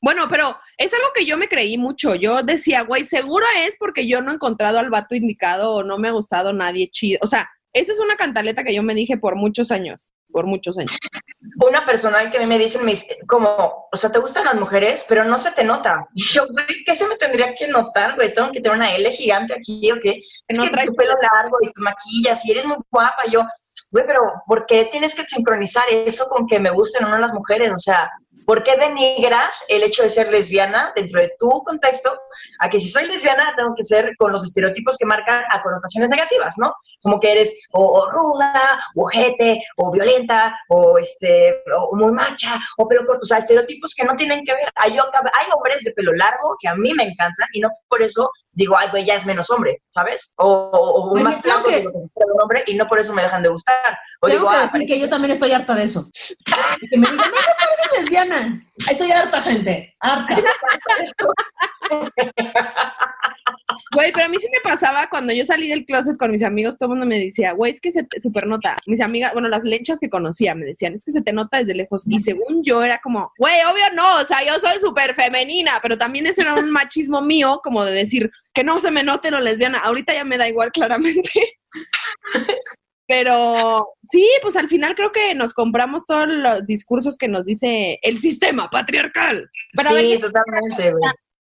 Speaker 9: Bueno, pero es algo que yo me creí mucho. Yo decía, güey, seguro es porque yo no he encontrado al vato indicado o no me ha gustado nadie chido. O sea, esa es una cantaleta que yo me dije por muchos años, por muchos años.
Speaker 6: una persona que a mí me dicen, me dice, como, o sea, te gustan las mujeres, pero no se te nota. Yo, güey, ¿qué se me tendría que notar, güey? Tengo que tener una L gigante aquí, ¿o qué? Es
Speaker 9: no
Speaker 6: que
Speaker 9: traes
Speaker 6: tu pelo largo y tu maquillas y eres muy guapa. Yo, güey, pero ¿por qué tienes que sincronizar eso con que me gusten o no las mujeres? O sea, ¿por qué denigrar el hecho de ser lesbiana dentro de tu contexto a que si soy lesbiana tengo que ser con los estereotipos que marcan a connotaciones negativas, ¿no? Como que eres o, o ruda, o ojete, o violenta, o este, o muy macha, o pelo corto, o sea, estereotipos que no tienen que ver. Hay, hay hombres de pelo largo que a mí me encantan y no por eso digo, ay, güey, ya es menos hombre, ¿sabes? O, o,
Speaker 5: Oye,
Speaker 6: más flaco
Speaker 5: que-
Speaker 6: que es un hombre y no por eso me dejan de gustar. O
Speaker 5: Tengo
Speaker 6: digo,
Speaker 5: que
Speaker 6: ah,
Speaker 5: decir que yo también estoy harta de eso. Que me digan, no, no pareces Estoy harta, gente. Harta.
Speaker 9: Güey, pero a mí sí me pasaba cuando yo salí del closet con mis amigos, todo el mundo me decía, güey, es que se te super nota. Mis amigas, bueno, las lenchas que conocía me decían, es que se te nota desde lejos. Y según yo era como, güey, obvio no, o sea, yo soy súper femenina, pero también ese era un machismo mío, como de decir que no se me note lo lesbiana. Ahorita ya me da igual, claramente. Pero sí, pues al final creo que nos compramos todos los discursos que nos dice el sistema patriarcal.
Speaker 3: Pero
Speaker 6: sí,
Speaker 3: ver,
Speaker 6: totalmente.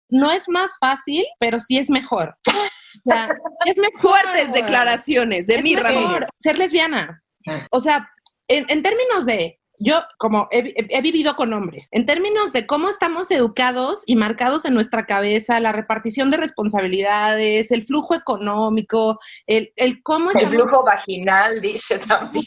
Speaker 3: No es más fácil, pero sí es mejor. O sea, es mejor.
Speaker 9: Fuertes declaraciones de
Speaker 3: Es
Speaker 9: mi
Speaker 3: mejor
Speaker 9: Ramírez.
Speaker 3: ser lesbiana. O sea, en, en términos de, yo como he, vivido con hombres, en términos de cómo estamos educados y marcados en nuestra cabeza, la repartición de responsabilidades, el flujo económico, el, el cómo
Speaker 6: El flujo vaginal, dice también.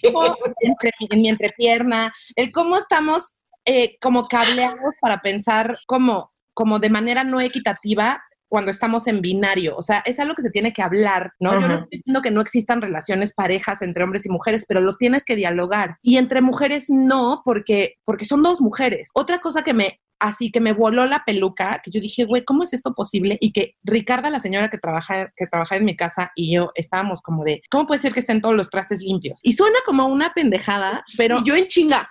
Speaker 3: entre, en mi entrepierna, el cómo estamos eh, como cableados para pensar como, como de manera no equitativa cuando estamos en binario. O sea, es algo que se tiene que hablar, ¿no? Yo no estoy diciendo que no existan relaciones parejas entre hombres y mujeres, pero lo tienes que dialogar. Y entre mujeres no, porque, porque son dos mujeres. Otra cosa que me así que me voló la peluca, que yo dije, güey, ¿cómo es esto posible? Y que Ricarda, la señora que trabaja, que trabaja en mi casa, y yo estábamos como de, ¿cómo puede ser que estén todos los trastes limpios? Y suena como una pendejada, pero
Speaker 9: Y yo en chinga.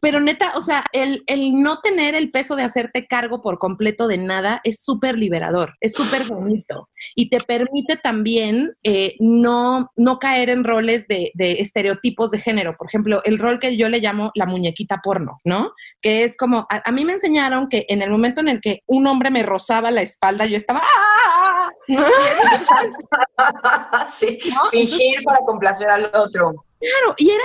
Speaker 3: Pero neta, o sea, el, el no tener el peso de hacerte cargo por completo de nada es súper liberador, es súper bonito y te permite también eh, no, no caer en roles de, de estereotipos de género. Por ejemplo, el rol que yo le llamo la muñequita porno, ¿no? Que es como, a, a mí me enseñaron que en el momento en el que un hombre me rozaba la espalda, yo estaba... ¡ah!
Speaker 6: sí,
Speaker 3: ¿No?
Speaker 6: fingir para complacer al otro.
Speaker 3: Claro, y era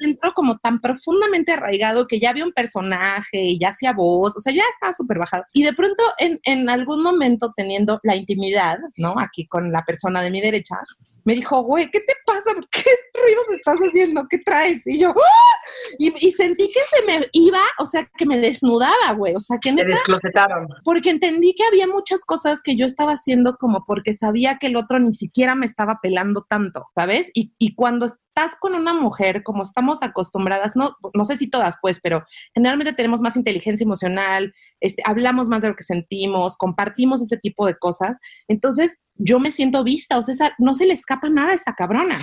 Speaker 3: estaba como tan profundamente arraigado que ya había un personaje y ya hacía voz, o sea, ya estaba súper bajado. Y de pronto, en, en algún momento, teniendo la intimidad, ¿no? Aquí con la persona de mi derecha, me dijo, güey, ¿qué te pasa? ¿Qué ruidos estás haciendo? ¿Qué traes? Y yo, ¡ah! y, y sentí que se me iba, o sea, que me desnudaba, güey, o sea, que neta,
Speaker 6: desclosetaron.
Speaker 3: porque entendí que había muchas cosas que yo estaba haciendo como porque sabía que el otro ni siquiera me estaba pelando tanto, ¿sabes? Y, y cuando estás
Speaker 7: con una mujer, como estamos acostumbradas, no, no sé si todas, pues, pero generalmente tenemos más inteligencia emocional, este, hablamos más de lo que sentimos, compartimos ese tipo de cosas. Entonces, yo me siento vista, o sea, no se le escapa nada a esta cabrona.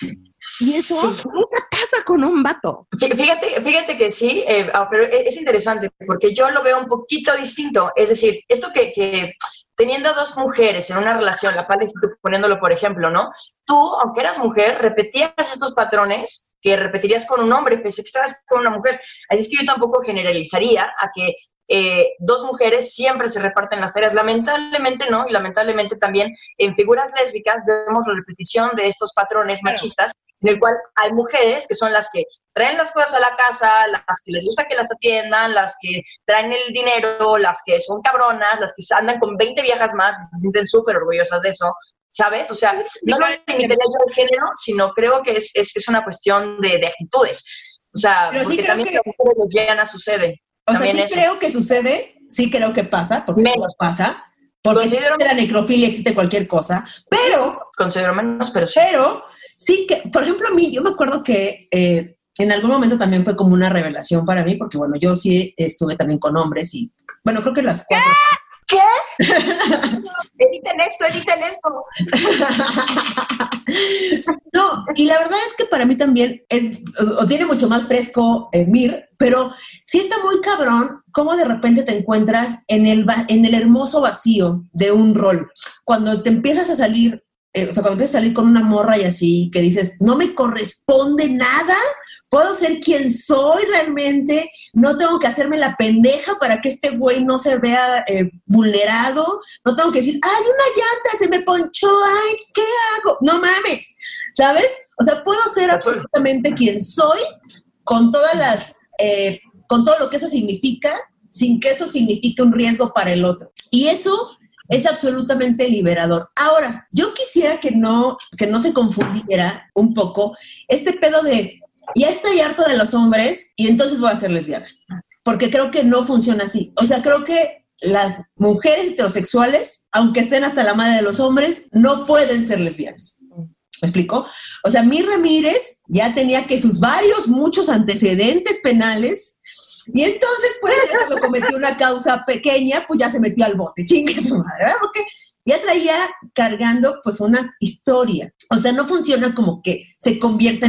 Speaker 7: Y eso nunca pasa con un vato.
Speaker 6: Fíjate, fíjate que sí, eh, ah, pero e, es interesante porque yo lo veo un poquito distinto. Es decir, esto que, que teniendo dos mujeres en una relación, la pala poniéndolo por ejemplo, ¿no? Tú, aunque eras mujer, repetías estos patrones que repetirías con un hombre, pese que estabas con una mujer. Así es que yo tampoco generalizaría a que eh, dos mujeres siempre se reparten las tareas. Lamentablemente no, y lamentablemente también en figuras lésbicas vemos la repetición de estos patrones machistas, en el cual hay mujeres que son las que traen las cosas a la casa, las que les gusta que las atiendan, las que traen el dinero, las que son cabronas, las que andan con 20 viejas más y se sienten súper orgullosas de eso. ¿Sabes? O sea, no lo limitaría yo al género, sino creo que es, es, es una cuestión de, de, actitudes. O sea,
Speaker 5: Pero
Speaker 6: porque
Speaker 5: sí
Speaker 6: también
Speaker 5: que...
Speaker 6: las mujeres lesbianas sucede.
Speaker 5: O sea, sí
Speaker 6: eso.
Speaker 5: creo que sucede, sí creo que pasa, porque
Speaker 6: Menos.
Speaker 5: pasa, porque si
Speaker 6: Considero-
Speaker 5: existe la necrofilia existe cualquier cosa, pero,
Speaker 6: Considero menos, pero sí.
Speaker 5: pero sí que, por ejemplo, a mí, yo me acuerdo que eh, en algún momento también fue como una revelación para mí, porque bueno, yo sí estuve también con hombres y, bueno, creo que las cuatro.
Speaker 6: Editen esto, editen esto.
Speaker 5: No, y la verdad es que para mí también es, tiene mucho más fresco eh, Mir, pero sí está muy cabrón cómo de repente te encuentras en el, en el hermoso vacío de un rol. Cuando te empiezas a salir, eh, o sea, cuando empiezas a salir con una morra y así, que dices, no me corresponde nada, puedo ser quien soy realmente, no tengo que hacerme la pendeja para que este güey no se vea eh, vulnerado, no tengo que decir, ay, una llanta se me ponchó, ay, ¿qué hago? No mames, ¿sabes? O sea, puedo ser absolutamente quien soy con todas las, eh, con todo lo que eso significa, sin que eso signifique un riesgo para el otro. Y eso es absolutamente liberador. Ahora, yo quisiera que no, que no se confundiera un poco este pedo de, ya estoy harto de los hombres y entonces voy a ser lesbiana. Porque creo que no funciona así. O sea, creo que las mujeres heterosexuales, aunque estén hasta la madre de los hombres, no pueden ser lesbianas. ¿Me explico? O sea, mi Ramírez ya tenía que sus varios, muchos antecedentes penales, y entonces, pues, ya cuando cometió una causa pequeña, pues ya se metió al bote, chingue su madre, ¿verdad? Porque ya traía cargando, pues, una historia. O sea, no funciona como que se convierta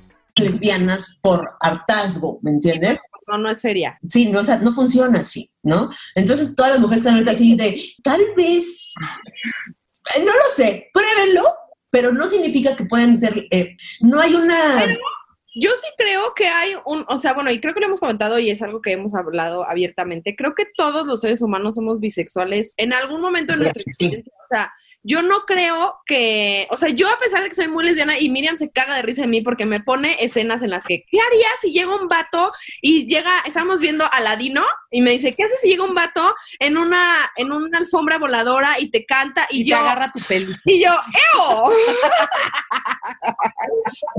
Speaker 5: Lesbianas por hartazgo, ¿me entiendes?
Speaker 3: No, no es feria.
Speaker 5: Sí, no, o sea, no funciona así, ¿no? Entonces todas las mujeres están ahorita así de, tal vez, eh, no lo sé, pruébenlo, pero no significa que pueden ser, eh, no hay una...
Speaker 3: Yo sí creo que hay un, o sea, bueno, y creo que lo hemos comentado y es algo que hemos hablado abiertamente. Creo que todos los seres humanos somos bisexuales en algún momento de nuestra
Speaker 6: Sí.
Speaker 3: existencia. O sea, yo no creo que, o sea, yo a pesar de que soy muy lesbiana y Miriam se caga de risa de mí porque me pone escenas en las que, ¿qué harías si llega un vato y llega, estamos viendo a Ladino y me dice, ¿qué haces si llega un vato en una, en una alfombra voladora y te canta y,
Speaker 7: Y
Speaker 3: yo
Speaker 7: te agarra tu pelo.
Speaker 3: y yo, ¡eo!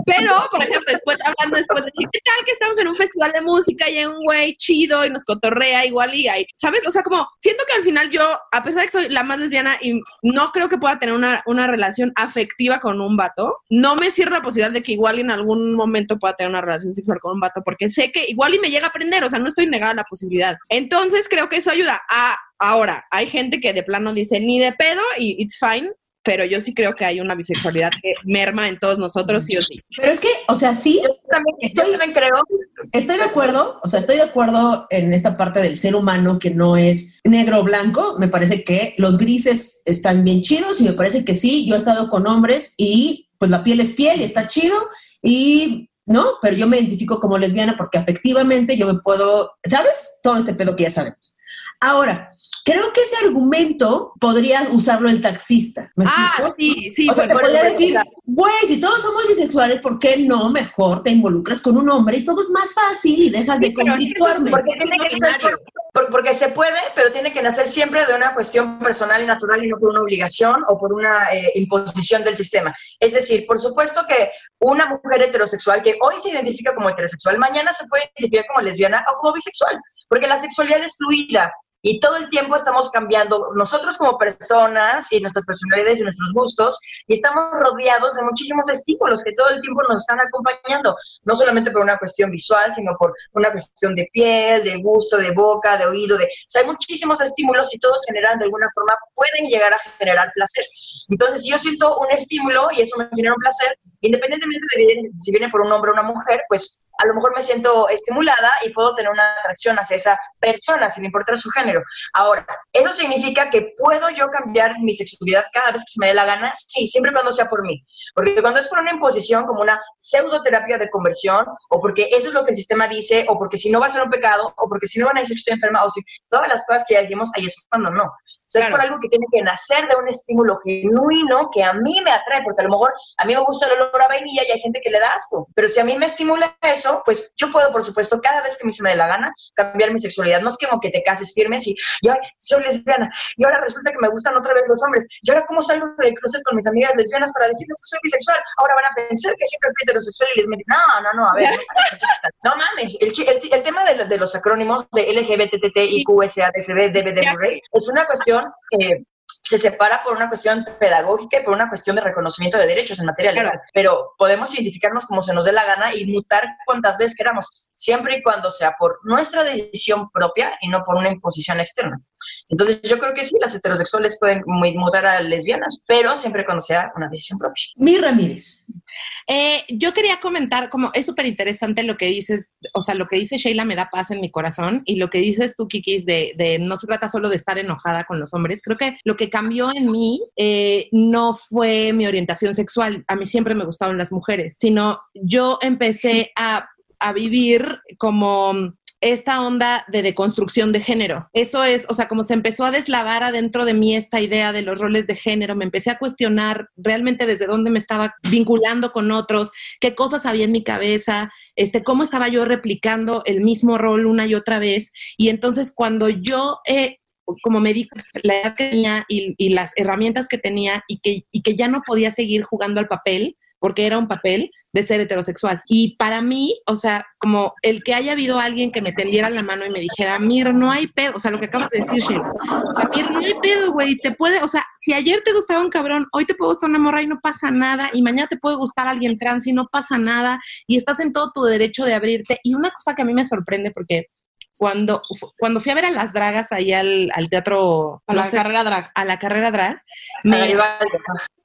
Speaker 10: Pero, por ejemplo, después, hablando después de ¿qué tal que estamos en un festival de música y hay un güey chido y nos cotorrea igual y hay, ¿sabes? O sea, como siento que al final yo, a pesar de que soy la más lesbiana y no creo que pueda tener una, una relación afectiva con un vato, no me cierro la posibilidad de que igual en algún momento pueda tener una relación sexual con un vato, porque sé que igual y me llega a aprender, o sea, no estoy negada a la posibilidad. Entonces creo que eso ayuda a Ahora, hay gente que de plano dice ni de pedo y it's fine, pero yo sí creo que hay una bisexualidad que merma en todos nosotros, sí o sí.
Speaker 5: Pero es que, o sea, sí,
Speaker 6: Yo también, yo
Speaker 5: Estoy-
Speaker 6: también creo.
Speaker 5: estoy de acuerdo, o sea, estoy de acuerdo en esta parte del ser humano que no es negro o blanco. Me parece que los grises están bien chidos y me parece que sí, yo he estado con hombres y pues la piel es piel y está chido y no, pero yo me identifico como lesbiana porque afectivamente yo me puedo, ¿sabes? Todo este pedo que ya sabemos. Ahora, creo que ese argumento podría usarlo el taxista. ¿me
Speaker 10: Ah, sí, sí.
Speaker 5: O sea, te podría decir, güey, si todos somos bisexuales, ¿por qué no mejor te involucras con un hombre y todo es más fácil y dejas de
Speaker 10: Sí, es
Speaker 5: conflictuarme?
Speaker 6: Porque tiene que ser por- porque se puede, pero tiene que nacer siempre de una cuestión personal y natural y no por una obligación o por una eh, imposición del sistema. Es decir, por supuesto que una mujer heterosexual que hoy se identifica como heterosexual, mañana se puede identificar como lesbiana o como bisexual, porque la sexualidad es fluida. Y todo el tiempo estamos cambiando nosotros como personas y nuestras personalidades y nuestros gustos y estamos rodeados de muchísimos estímulos que todo el tiempo nos están acompañando, no solamente por una cuestión visual, sino por una cuestión de piel, de gusto, de boca, de oído, de... O sea, hay muchísimos estímulos y todos generan de alguna forma, pueden llegar a generar placer. Entonces, si yo siento un estímulo y eso me genera un placer, independientemente de si viene por un hombre o una mujer, pues a lo mejor me siento estimulada y puedo tener una atracción hacia esa persona, sin importar su género. Ahora, ¿eso significa que puedo yo cambiar mi sexualidad cada vez que se me dé la gana? Sí, siempre y cuando sea por mí. Porque cuando es por una imposición, como una pseudoterapia de conversión, o porque eso es lo que el sistema dice, o porque si no va a ser un pecado, o porque si no van a decir que estoy enferma, o si todas las cosas que ya dijimos, ahí es cuando no. O sea,
Speaker 10: Claro.
Speaker 6: es por algo que tiene que nacer de un estímulo genuino que a mí me atrae, porque a lo mejor a mí me gusta el olor a vainilla y hay gente que le da asco. Pero si a mí me estimula eso, pues yo puedo, por supuesto, cada vez que me se me dé la gana, cambiar mi sexualidad. No es como que te cases firmes y, y ay, soy lesbiana, y ahora resulta que me gustan otra vez los hombres. Y ahora, ¿cómo salgo del closet con mis amigas lesbianas para decirles que soy bisexual? Ahora van a pensar que siempre fui heterosexual y lesbiana. No, no, no, a ver. No mames, el, el, el tema de, de los acrónimos de LGBTT, IQ, SADCB, DBD, es una cuestión que se separa por una cuestión pedagógica y por una cuestión de reconocimiento de derechos en materia legal. Pero podemos identificarnos como se nos dé la gana y mutar cuantas veces queramos, siempre y cuando sea por nuestra decisión propia y no por una imposición externa. Entonces, yo creo que sí, las heterosexuales pueden mu- mutar a lesbianas, pero siempre cuando sea una decisión propia.
Speaker 5: Mi Ramírez.
Speaker 3: Eh, yo quería comentar, como es súper interesante lo que dices, o sea, lo que dice Sheila me da paz en mi corazón y lo que dices tú, Kikis, de, de no se trata solo de estar enojada con los hombres. Creo que lo que cambió en mí eh, no fue mi orientación sexual, a mí siempre me gustaban las mujeres, sino yo empecé a, a vivir como esta onda de deconstrucción de género. Eso es, o sea, como se empezó a deslavar adentro de mí esta idea de los roles de género, me empecé a cuestionar realmente desde dónde me estaba vinculando con otros, qué cosas había en mi cabeza, este, cómo estaba yo replicando el mismo rol una y otra vez. Y entonces cuando yo eh, como me di la edad que tenía y, y las herramientas que tenía y que, y que ya no podía seguir jugando al papel, porque era un papel de ser heterosexual. Y para mí, o sea, como el que haya habido alguien que me tendiera la mano y me dijera, Mir, no hay pedo, o sea, lo que acabas de decir, Sheila, o sea, Mir, no hay pedo, güey, te puede, o sea, si ayer te gustaba un cabrón, hoy te puede gustar una morra y no pasa nada, y mañana te puede gustar alguien trans y no pasa nada, y estás en todo tu derecho de abrirte. Y una cosa que a mí me sorprende, porque cuando, cuando fui a ver a las dragas ahí al, al teatro,
Speaker 11: A
Speaker 3: no
Speaker 11: la
Speaker 3: sé,
Speaker 11: carrera drag.
Speaker 3: a la carrera drag,
Speaker 6: A
Speaker 3: me,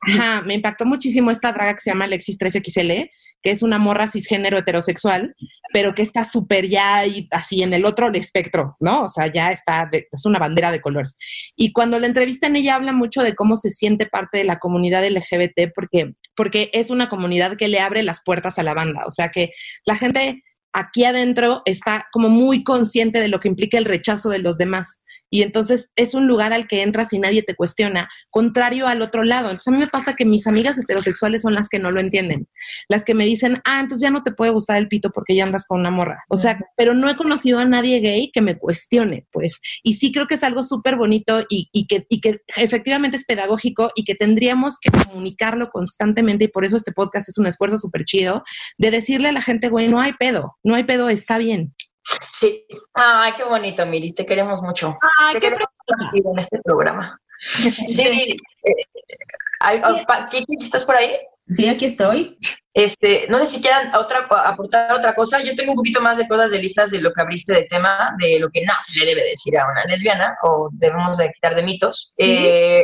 Speaker 3: Ajá, me impactó muchísimo esta draga que se llama Alexis 13XL, que es una morra cisgénero heterosexual, pero que está súper ya así en el otro espectro, ¿no? O sea, ya está, de- es una bandera de colores. Y cuando la entrevistan, ella habla mucho de cómo se siente parte de la comunidad LGBT, porque, porque es una comunidad que le abre las puertas a la banda. O sea, que la gente
Speaker 7: aquí adentro está como muy consciente de lo que implica el rechazo de los demás. Y entonces es un lugar al que entras y nadie te cuestiona, contrario al otro lado. Entonces a mí me pasa que mis amigas heterosexuales son las que no lo entienden, las que me dicen, ah, entonces ya no te puede gustar el pito porque ya andas con una morra. O sea, pero no he conocido a nadie gay que me cuestione, pues. Y sí creo que es algo súper bonito y, y, que, y que efectivamente es pedagógico y que tendríamos que comunicarlo constantemente y por eso este podcast es un esfuerzo súper chido de decirle a la gente, güey, no hay pedo, no hay pedo, está bien.
Speaker 6: Sí. Ay, qué bonito, Miri. Te queremos mucho.
Speaker 7: Ay,
Speaker 6: te
Speaker 7: qué
Speaker 6: queremos en este programa. Sí. eh, Kiki, ¿estás por ahí?
Speaker 5: Sí, aquí estoy.
Speaker 6: Este, no sé si quieran otra, aportar otra cosa. Yo tengo un poquito más de cosas de listas de lo que abriste de tema, de lo que no se le debe decir a una lesbiana o debemos de quitar de mitos.
Speaker 5: ¿Sí?
Speaker 6: Eh,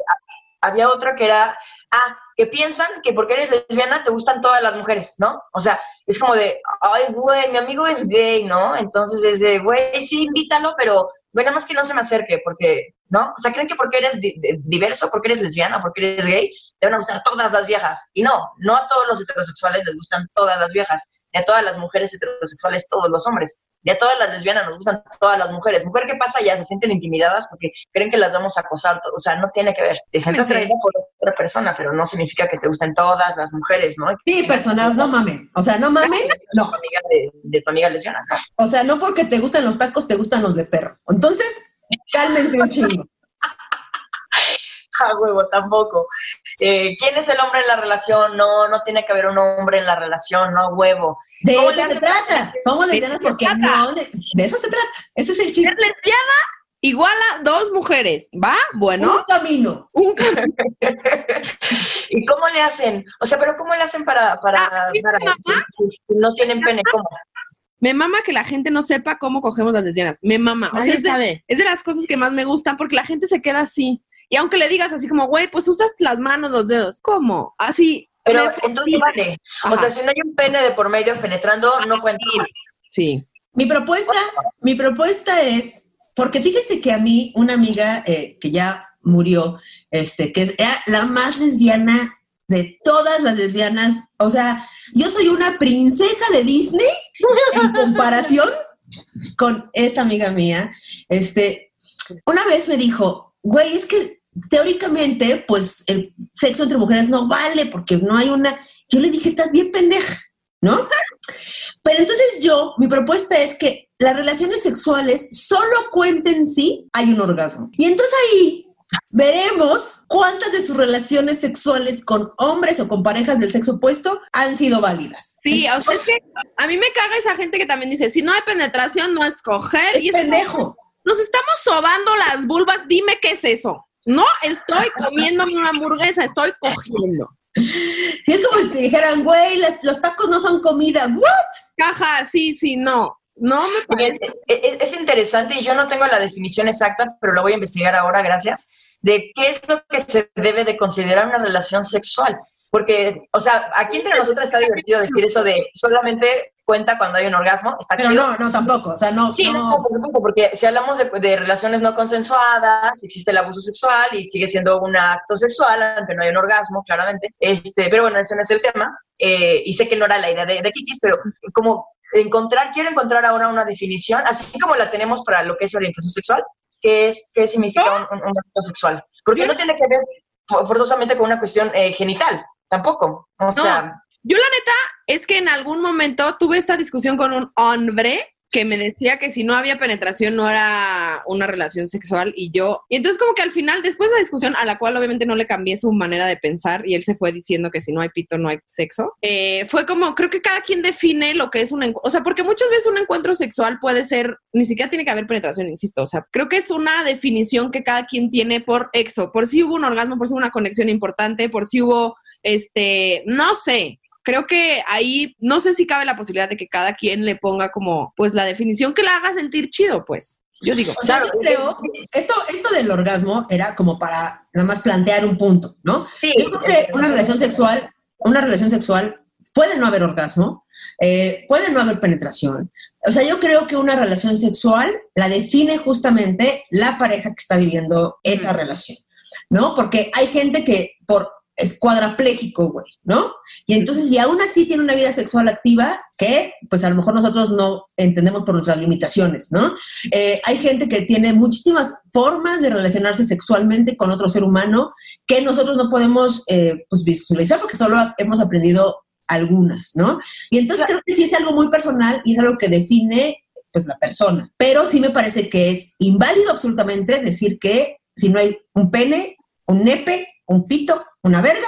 Speaker 6: había otra que era, ah, que piensan que porque eres lesbiana te gustan todas las mujeres, ¿no? O sea, es como de, ay, güey, mi amigo es gay, ¿no? Entonces es de, güey, sí, invítalo, pero, bueno, más que no se me acerque, porque, ¿no? O sea, creen que porque eres di diverso, porque eres lesbiana, porque eres gay, te van a gustar todas las viejas. Y no, no a todos los heterosexuales les gustan todas las viejas, ni a todas las mujeres heterosexuales todos los hombres, ni a todas las lesbianas nos gustan todas las mujeres. Mujer, ¿qué pasa? Ya se sienten intimidadas porque creen que las vamos a acosar, o sea, no tiene que ver. Te sientes atraída por otra persona, pero no significa que te gusten todas las mujeres, ¿no?
Speaker 5: Sí, personas, no mamen. O sea, no mamen, no.
Speaker 6: Tu amiga de, de tu amiga lesbiana, ¿no?
Speaker 5: O sea, no porque te gustan los tacos, te gustan los de perro. Entonces, cálmense un chingo.
Speaker 6: Huevo, tampoco. Eh, ¿Quién es el hombre en la relación? No, no tiene que haber un hombre en la relación, no, huevo.
Speaker 5: De
Speaker 6: ¿Cómo
Speaker 5: eso
Speaker 6: le
Speaker 5: se trata. Somos lesbianas porque no. De eso se trata. Ese es el chiste.
Speaker 3: Ser lesbiana igual a dos mujeres, ¿va? Bueno,
Speaker 5: Un camino.
Speaker 3: un camino.
Speaker 6: ¿Y cómo le hacen? O sea, pero ¿cómo le hacen para, para,
Speaker 3: Ah,
Speaker 6: si- si no tienen pene? ¿Cómo?
Speaker 3: Me mama que la gente no sepa cómo cogemos las lesbianas. Me mama. O sea, es de,
Speaker 7: sabe.
Speaker 3: es de las cosas que más me gustan porque la gente se queda así. Y aunque le digas así como, güey, pues usas las manos, los dedos. ¿Cómo? Así.
Speaker 6: Pero entonces vale. O sea, si no hay un pene de por medio penetrando, no cuenta.
Speaker 3: Sí.
Speaker 5: Mi propuesta, mi propuesta es, porque fíjense que a mí una amiga eh, que ya murió, este, que es- era la más lesbiana de todas las lesbianas, o sea, yo soy una princesa de Disney en comparación con esta amiga mía. Este, una vez me dijo, güey, es que teóricamente, pues el sexo entre mujeres no vale porque no hay una. Yo le dije, estás bien pendeja, ¿no? Pero entonces yo, mi propuesta es que las relaciones sexuales solo cuenten si hay un orgasmo. Y entonces ahí veremos cuántas de sus relaciones sexuales con hombres o con parejas del sexo opuesto han sido válidas.
Speaker 3: Sí, o sea, es que a mí me caga esa gente que también dice, si no hay penetración, no es coger.
Speaker 5: Es
Speaker 3: y es
Speaker 5: pendejo.
Speaker 3: nos estamos sobando las vulvas, dime qué es eso. No estoy comiéndome una hamburguesa, estoy cogiendo.
Speaker 5: Si es como si te dijeran, güey, los tacos no son comida. ¿What?
Speaker 3: Caja, sí, sí, no. No me parece.
Speaker 6: Es, es- es interesante y yo no tengo la definición exacta, pero lo voy a investigar ahora, gracias, de qué es lo que se debe de considerar una relación sexual. Porque, o sea, aquí entre nosotras está divertido decir eso de solamente cuenta cuando hay un orgasmo, está
Speaker 5: Pero
Speaker 6: chido.
Speaker 5: no, no, tampoco. O sea, no.
Speaker 6: Sí,
Speaker 5: no.
Speaker 6: no, por supuesto, porque si hablamos de, de relaciones no consensuadas, existe el abuso sexual y sigue siendo un acto sexual, aunque no hay un orgasmo, claramente. Este, pero bueno, ese no es el tema. eh, y sé que no era la idea de, de Kikis, pero como encontrar, quiero encontrar ahora una definición, así como la tenemos para lo que es orientación sexual, que es, qué significa un, un- un acto sexual. Porque no tiene que ver fo- forzosamente con una cuestión eh, genital, tampoco. O sea,
Speaker 3: Yo la neta es que en algún momento tuve esta discusión con un hombre que me decía que si no había penetración no era una relación sexual y yo, y entonces como que al final, después de la discusión, a la cual obviamente no le cambié su manera de pensar y él se fue diciendo que si no hay pito no hay sexo, eh, fue como, creo que cada quien define lo que es un encuentro, o sea, porque muchas veces un encuentro sexual puede ser, ni siquiera tiene que haber penetración, insisto, o sea, creo que es una definición que cada quien tiene por exo, por si hubo un orgasmo, por si hubo una conexión importante, por si hubo, este, no sé, creo que ahí no sé si cabe la posibilidad de que cada quien le ponga como, pues la definición que la haga sentir chido, pues. Yo digo,
Speaker 5: O sea, yo creo, esto, esto del orgasmo era como para nada más plantear un punto, ¿no?
Speaker 6: sí,
Speaker 5: Yo creo que una relación sexual, una relación sexual puede no haber orgasmo, eh, puede no haber penetración. O sea, yo creo que una relación sexual la define justamente la pareja que está viviendo esa relación, ¿no? Porque hay gente que por es cuadrapléjico, güey, ¿no? Y entonces, y aún así tiene una vida sexual activa que, pues a lo mejor nosotros no entendemos por nuestras limitaciones, ¿no? Eh, hay gente que tiene muchísimas formas de relacionarse sexualmente con otro ser humano que nosotros no podemos, eh, pues, visualizar porque solo hemos aprendido algunas, ¿no? Y entonces creo que sí es algo muy personal y es algo que define, pues, la persona. Pero sí me parece que es inválido absolutamente decir que si no hay un pene, un nepe, un pito, una verga,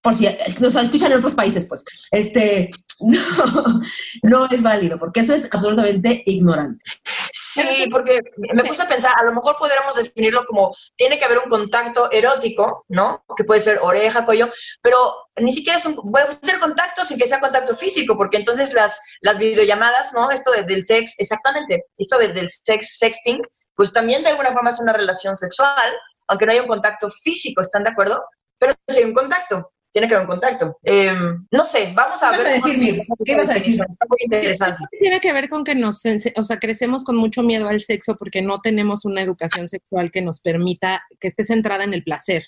Speaker 5: por si nos escuchan en otros países, pues, este, no, no es válido, porque eso es absolutamente ignorante.
Speaker 6: Sí, porque me puse a pensar, a lo mejor podríamos definirlo como, tiene que haber un contacto erótico, ¿no? Que puede ser oreja, cuello, pero ni siquiera es un, puede ser contacto sin que sea contacto físico, porque entonces las, las videollamadas, ¿no? Esto del sex, exactamente, esto del sex, sexting, pues también de alguna forma es una relación sexual, aunque no haya un contacto físico, ¿están de acuerdo? Pero hay un contacto tiene que haber un contacto. Em, no sé, vamos a
Speaker 5: ver.
Speaker 6: a
Speaker 5: decir, ¿Qué vas a decir?
Speaker 6: Está muy interesante.
Speaker 3: Tiene que ver con que nos, o sea, crecemos con mucho miedo al sexo porque no tenemos una educación sexual que nos permita que esté centrada en el placer.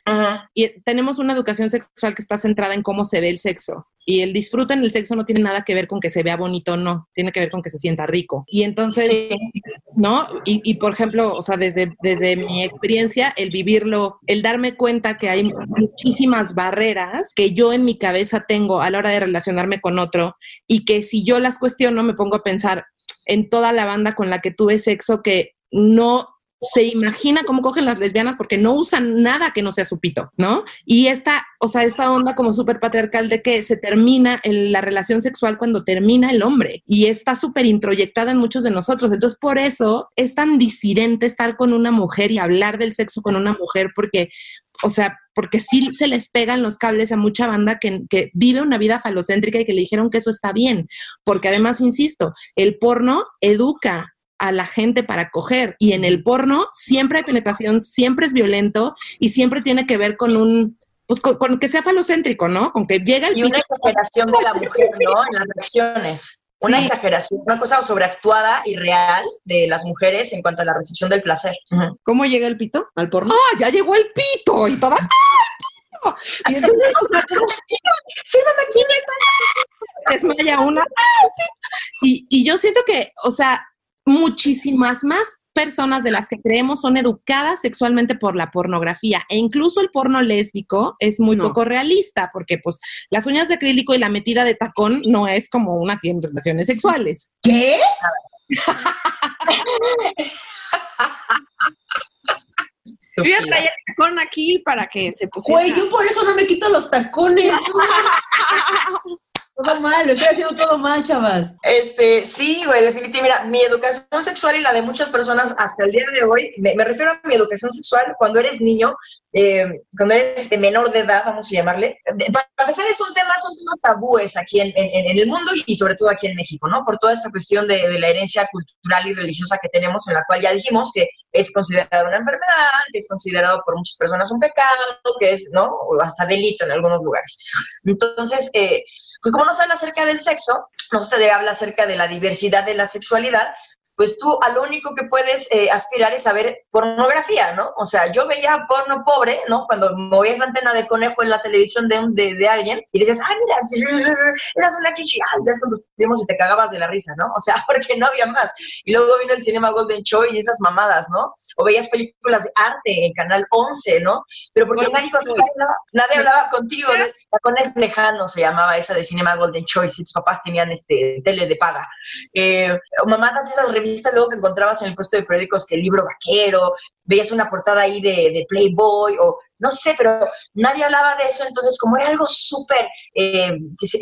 Speaker 3: Y tenemos una educación sexual que está centrada en cómo se ve el sexo. Y el disfrute en el sexo no tiene nada que ver con que se vea bonito o no, tiene que ver con que se sienta rico. Y entonces, ¿no? Y, y, por ejemplo, o sea, desde, desde mi experiencia, el vivirlo, el darme cuenta que hay muchísimas barreras que yo en mi cabeza tengo a la hora de relacionarme con otro y que si yo las cuestiono me pongo a pensar en toda la banda con la que tuve sexo que no se imagina cómo cogen las lesbianas porque no usan nada que no sea su pito, ¿no? Y esta, o sea, esta onda como súper patriarcal de que se termina la relación sexual cuando termina el hombre y está súper introyectada en muchos de nosotros. Entonces, por eso es tan disidente estar con una mujer y hablar del sexo con una mujer porque, o sea, porque sí se les pegan los cables a mucha banda que, que, vive una vida falocéntrica y que le dijeron que eso está bien. Porque además, insisto, el porno educa a la gente para coger y en el porno siempre hay penetración, siempre es violento y siempre tiene que ver con un pues con, que sea falocéntrico, ¿no? Con que llega el
Speaker 6: Y una exageración de la mujer, ¿no? En las reacciones. Una exageración, una cosa sobreactuada y real de las mujeres en cuanto a la recepción del placer.
Speaker 3: ¿Cómo llega el pito al porno? ¡Ah, ya llegó el pito! Y todas... ¡Ah, y entonces, o sea, desmaya una. Y, y yo siento que, o sea, muchísimas más personas de las que creemos son educadas sexualmente por la pornografía e incluso el porno lésbico es muy poco realista porque pues las uñas de acrílico y la metida de tacón no es como una tienda de relaciones sexuales.
Speaker 5: ¿Qué?
Speaker 12: Voy a traer el tacón aquí para que se pusiera.
Speaker 5: Güey, yo por eso no me quito los tacones. Todo mal, lo estoy haciendo todo mal, chavas.
Speaker 6: Este, sí, güey, definitivamente. Mira, mi educación sexual y la de muchas personas hasta el día de hoy, me, refiero a mi educación sexual cuando eres niño, eh, cuando eres menor de edad, vamos a llamarle. para empezar, es un tema, son temas tabúes aquí en, en, el mundo y sobre todo aquí en México, ¿no? Por toda esta cuestión de, de la herencia cultural y religiosa que tenemos, en la cual ya dijimos que es considerado una enfermedad, que es considerado por muchas personas un pecado, que es, ¿no? O hasta delito en algunos lugares. Entonces, eh, pues como no se habla acerca del sexo, no se habla acerca de la diversidad de la sexualidad, pues tú a lo único que puedes eh, aspirar es a ver pornografía, ¿no? O sea, yo veía porno pobre, ¿no? Cuando movías la antena de conejo en la televisión de, de, de alguien y decías, ay, mira, esa es una chichi, ay, ves cuando estuvimos y te cagabas de la risa, ¿no? O sea, porque no había más. Y luego vino el cinema Golden Show y esas mamadas, ¿no? O veías películas de arte en Canal 11, ¿no? Pero porque nadie, hablaba, nadie hablaba contigo, ¿no? Tacones Lejanos se llamaba esa de cinema Golden Choice y tus papás tenían este tele de paga. Eh, o mamadas esas revistas luego que encontrabas en el puesto de periódicos que el libro vaquero, veías una portada ahí de, Playboy o no sé, pero nadie hablaba de eso, entonces como era algo súper eh,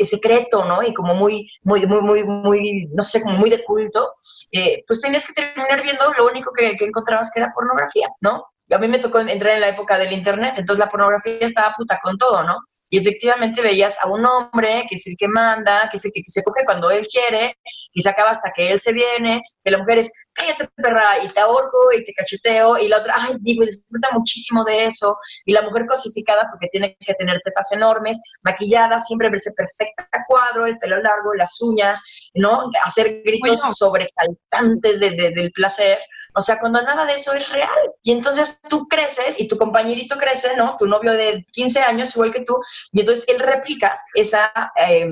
Speaker 6: secreto, ¿no? Y como muy, muy, muy, muy, muy, no sé, como muy de culto, eh, pues tenías que terminar viendo lo único que encontrabas que era pornografía, ¿no? A mí me tocó entrar en la época del internet, entonces la pornografía estaba puta con todo, ¿no? Y efectivamente veías a un hombre que es el que manda, que es el que, se coge cuando él quiere, y se acaba hasta que él se viene, que la mujer es, cállate perra, y te ahorco, y te cacheteo, y la otra, ay, digo, disfruta muchísimo de eso, y la mujer cosificada porque tiene que tener tetas enormes, maquillada, siempre verse perfecta a cuadro, el pelo largo, las uñas, ¿no? Hacer gritos sobresaltantes de, del placer, O sea, cuando nada de eso es real. Y entonces tú creces y tu compañerito crece, ¿no? Tu novio de 15 años, igual que tú, y entonces él replica esa... Eh,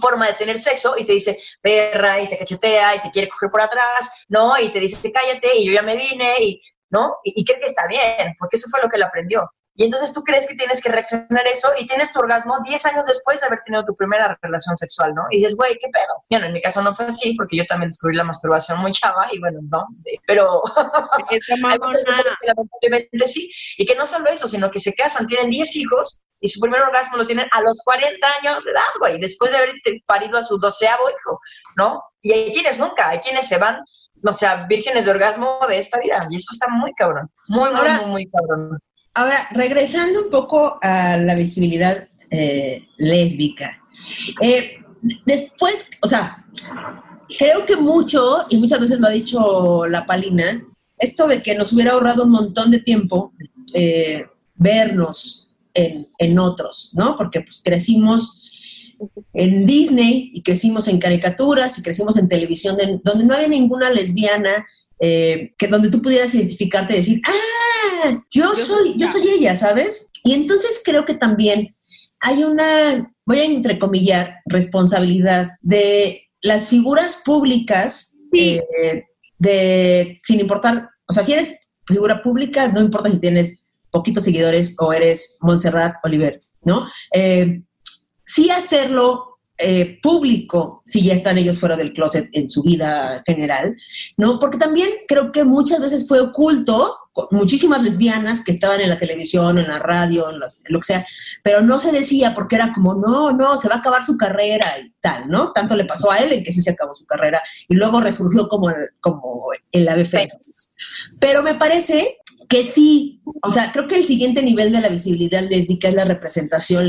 Speaker 6: forma de tener sexo y te dice perra y te cachetea y te quiere coger por atrás, ¿no? Y te dice cállate y yo ya me vine y, ¿no? Y, y cree que está bien, porque eso fue lo que él aprendió. Y entonces tú crees que tienes que reaccionar eso y tienes tu orgasmo 10 años después de haber tenido tu primera relación sexual, ¿no? Y dices, güey, ¿qué pedo? Bueno, en mi caso no fue así porque yo también descubrí la masturbación muy chava y bueno, no, pero lamentablemente sí. Y que no solo eso, sino que se casan, tienen 10 hijos y su primer orgasmo lo tienen a los 40 años de edad, güey, después de haber parido a su doceavo hijo, ¿no? Y hay quienes nunca, hay quienes se van o sea, vírgenes de orgasmo de esta vida. Y eso está muy cabrón. Muy, muy, muy, muy cabrón.
Speaker 5: Ahora, regresando un poco a la visibilidad eh, lésbica. Eh, después, o sea, creo que mucho, y muchas veces lo ha dicho la Palina, esto de que nos hubiera ahorrado un montón de tiempo eh, vernos en, en, otros, ¿no? Porque pues crecimos en Disney y crecimos en caricaturas y crecimos en televisión, donde no había ninguna lesbiana que donde tú pudieras identificarte y decir, ah, yo, soy, yo soy ella, ¿sabes? Y entonces creo que también hay una, voy a entrecomillar, responsabilidad de las figuras públicas, eh, de, sin importar, o sea, si eres figura pública, no importa si tienes poquitos seguidores o eres Montserrat Oliver, ¿no? Eh, sí hacerlo eh, público si ya están ellos fuera del closet en su vida general, ¿no? Porque también creo que muchas veces fue oculto, muchísimas lesbianas que estaban en la televisión, en la radio, en lo que sea, pero no se decía porque era como, no, no, se va a acabar su carrera y tal, ¿no? Tanto le pasó a él en que sí se acabó su carrera y luego resurgió como el, como el ave fénix. Pero me parece que sí, o sea, creo que el siguiente nivel de la visibilidad lésbica es la representación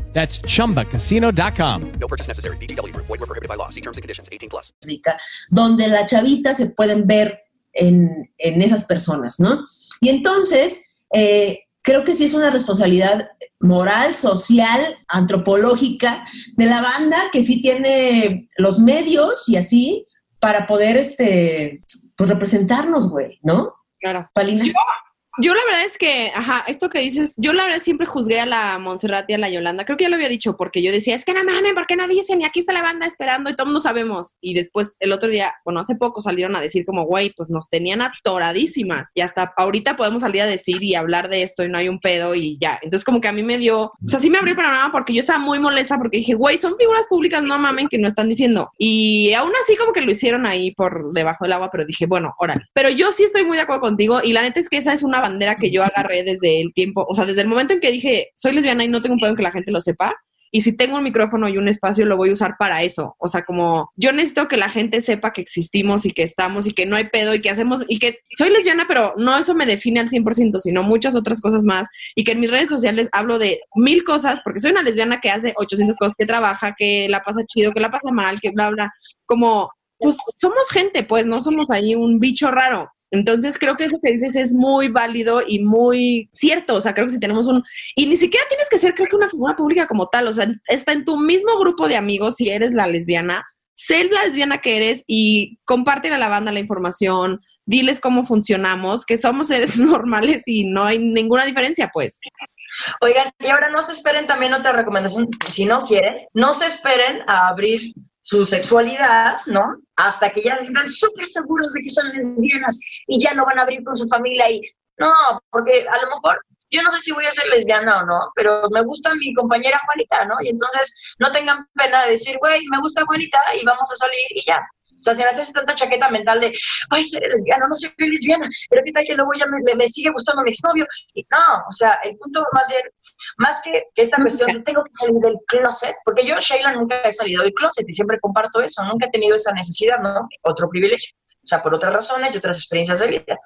Speaker 13: That's chumbacasino.com.
Speaker 14: No purchase necessary. BGW. Void were prohibited by law. See terms and conditions 18 plus.
Speaker 5: Donde la chavita se pueden ver en, en esas personas, ¿no? Y entonces, eh, creo que sí es una responsabilidad moral, social, antropológica de la banda que sí tiene los medios y así para poder, este, pues representarnos, güey, ¿no?
Speaker 3: Claro.
Speaker 5: Palina.
Speaker 3: Yo la verdad es que, ajá, esto que dices, yo la verdad siempre juzgué a la Montserrat y a la Yolanda. Creo que ya lo había dicho, porque yo decía, es que no mames, ¿por qué no dicen? Y aquí está la banda esperando y todo mundo sabemos. Y después el otro día, bueno, hace poco salieron a decir como, güey, pues nos tenían atoradísimas. Y hasta ahorita podemos salir a decir y hablar de esto y no hay un pedo y ya. Entonces como que a mí me dio, o sea, sí me abrió el panorama porque yo estaba muy molesta porque dije, güey, son figuras públicas, no mamen, que no están diciendo. Y aún así como que lo hicieron ahí por debajo del agua, pero dije, bueno, órale. Pero yo sí estoy muy de acuerdo contigo y la neta es que esa es una bandera que yo agarré desde el tiempo, o sea, desde el momento en que dije, soy lesbiana y no tengo un pedo en que la gente lo sepa, y si tengo un micrófono y un espacio, lo voy a usar para eso. O sea, como yo necesito que la gente sepa que existimos y que estamos y que no hay pedo y que hacemos y que soy lesbiana, pero no eso me define al 100%, sino muchas otras cosas más. Y que en mis redes sociales hablo de mil cosas, porque soy una lesbiana que hace 800 cosas, que trabaja, que la pasa chido, que la pasa mal, que bla, bla. Como, pues somos gente, pues no somos ahí un bicho raro. Entonces creo que eso que dices es muy válido y muy cierto. O sea, creo que si tenemos un... Y ni siquiera tienes que ser, creo que una figura pública como tal. O sea, está en tu mismo grupo de amigos si eres la lesbiana. Sé la lesbiana que eres y comparte a la banda la información, diles cómo funcionamos, que somos seres normales y no hay ninguna diferencia, pues.
Speaker 6: Oigan, y ahora no se esperen también otra recomendación, si no quieren, no se esperen a abrir su sexualidad, ¿no? Hasta que ya están súper seguros de que son lesbianas y ya no van a abrir con su familia y no, porque a lo mejor yo no sé si voy a ser lesbiana o no, pero me gusta mi compañera Juanita, ¿no? Y entonces no tengan pena de decir, güey, me gusta Juanita y vamos a salir y ya. O sea, sin hacerse tanta chaqueta mental de, ay, seré lesbiana, no soy lesbiana, pero qué tal que luego ya me, me, sigue gustando mi exnovio. Y no, o sea, el punto más bien, más que, que esta cuestión de tengo que salir del closet, porque yo, Sheila, nunca he salido del closet y siempre comparto eso, nunca he tenido esa necesidad, ¿no? Otro privilegio. O sea, por otras razones y otras experiencias de vida.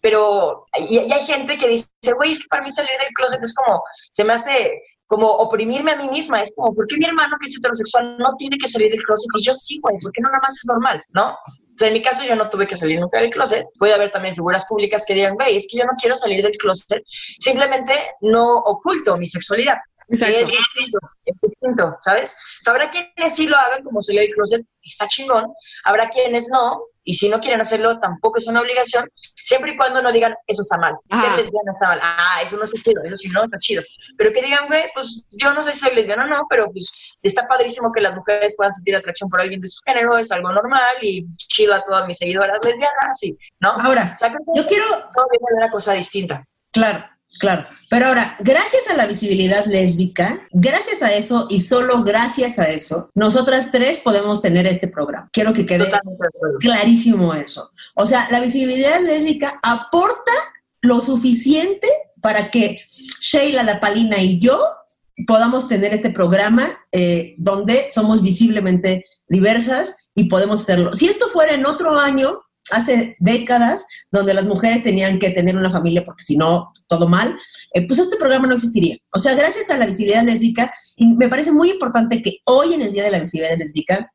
Speaker 6: Pero y, y hay gente que dice, güey, es que para mí salir del closet es como, se me hace como oprimirme a mí misma. Es como, ¿por qué mi hermano que es heterosexual no tiene que salir del closet? Y yo sí, güey, porque no nada más es normal, ¿no? O sea, en mi caso yo no tuve que salir nunca del closet. Puede haber también figuras públicas que digan, güey, es que yo no quiero salir del closet, simplemente no oculto mi sexualidad. Exacto. Es distinto, es distinto, ¿sabes? habrá quienes sí lo hagan como salir del closet, está chingón. Habrá quienes no, y si no quieren hacerlo, tampoco es una obligación, siempre y cuando no digan, eso está mal, ser lesbiana está mal, ah, eso no está chido, eso sí no está chido. Pero que digan, güey, pues yo no sé si soy lesbiana o no, pero pues está padrísimo que las mujeres puedan sentir atracción por alguien de su género, es algo normal y chido a todas mis seguidoras lesbianas, sí, ¿no?
Speaker 5: Ahora, yo quiero...
Speaker 6: Todo viene de una cosa distinta.
Speaker 5: Claro, Claro, pero ahora, gracias a la visibilidad lésbica, gracias a eso y solo gracias a eso, nosotras tres podemos tener este programa. Quiero que quede clarísimo eso. O sea, la visibilidad lésbica aporta lo suficiente para que Sheila, La Palina y yo podamos tener este programa eh, donde somos visiblemente diversas y podemos hacerlo. Si esto fuera en otro año, hace décadas, donde las mujeres tenían que tener una familia porque si no, todo mal, eh, pues este programa no existiría. O sea, gracias a la visibilidad lésbica, y me parece muy importante que hoy en el Día de la Visibilidad Lésbica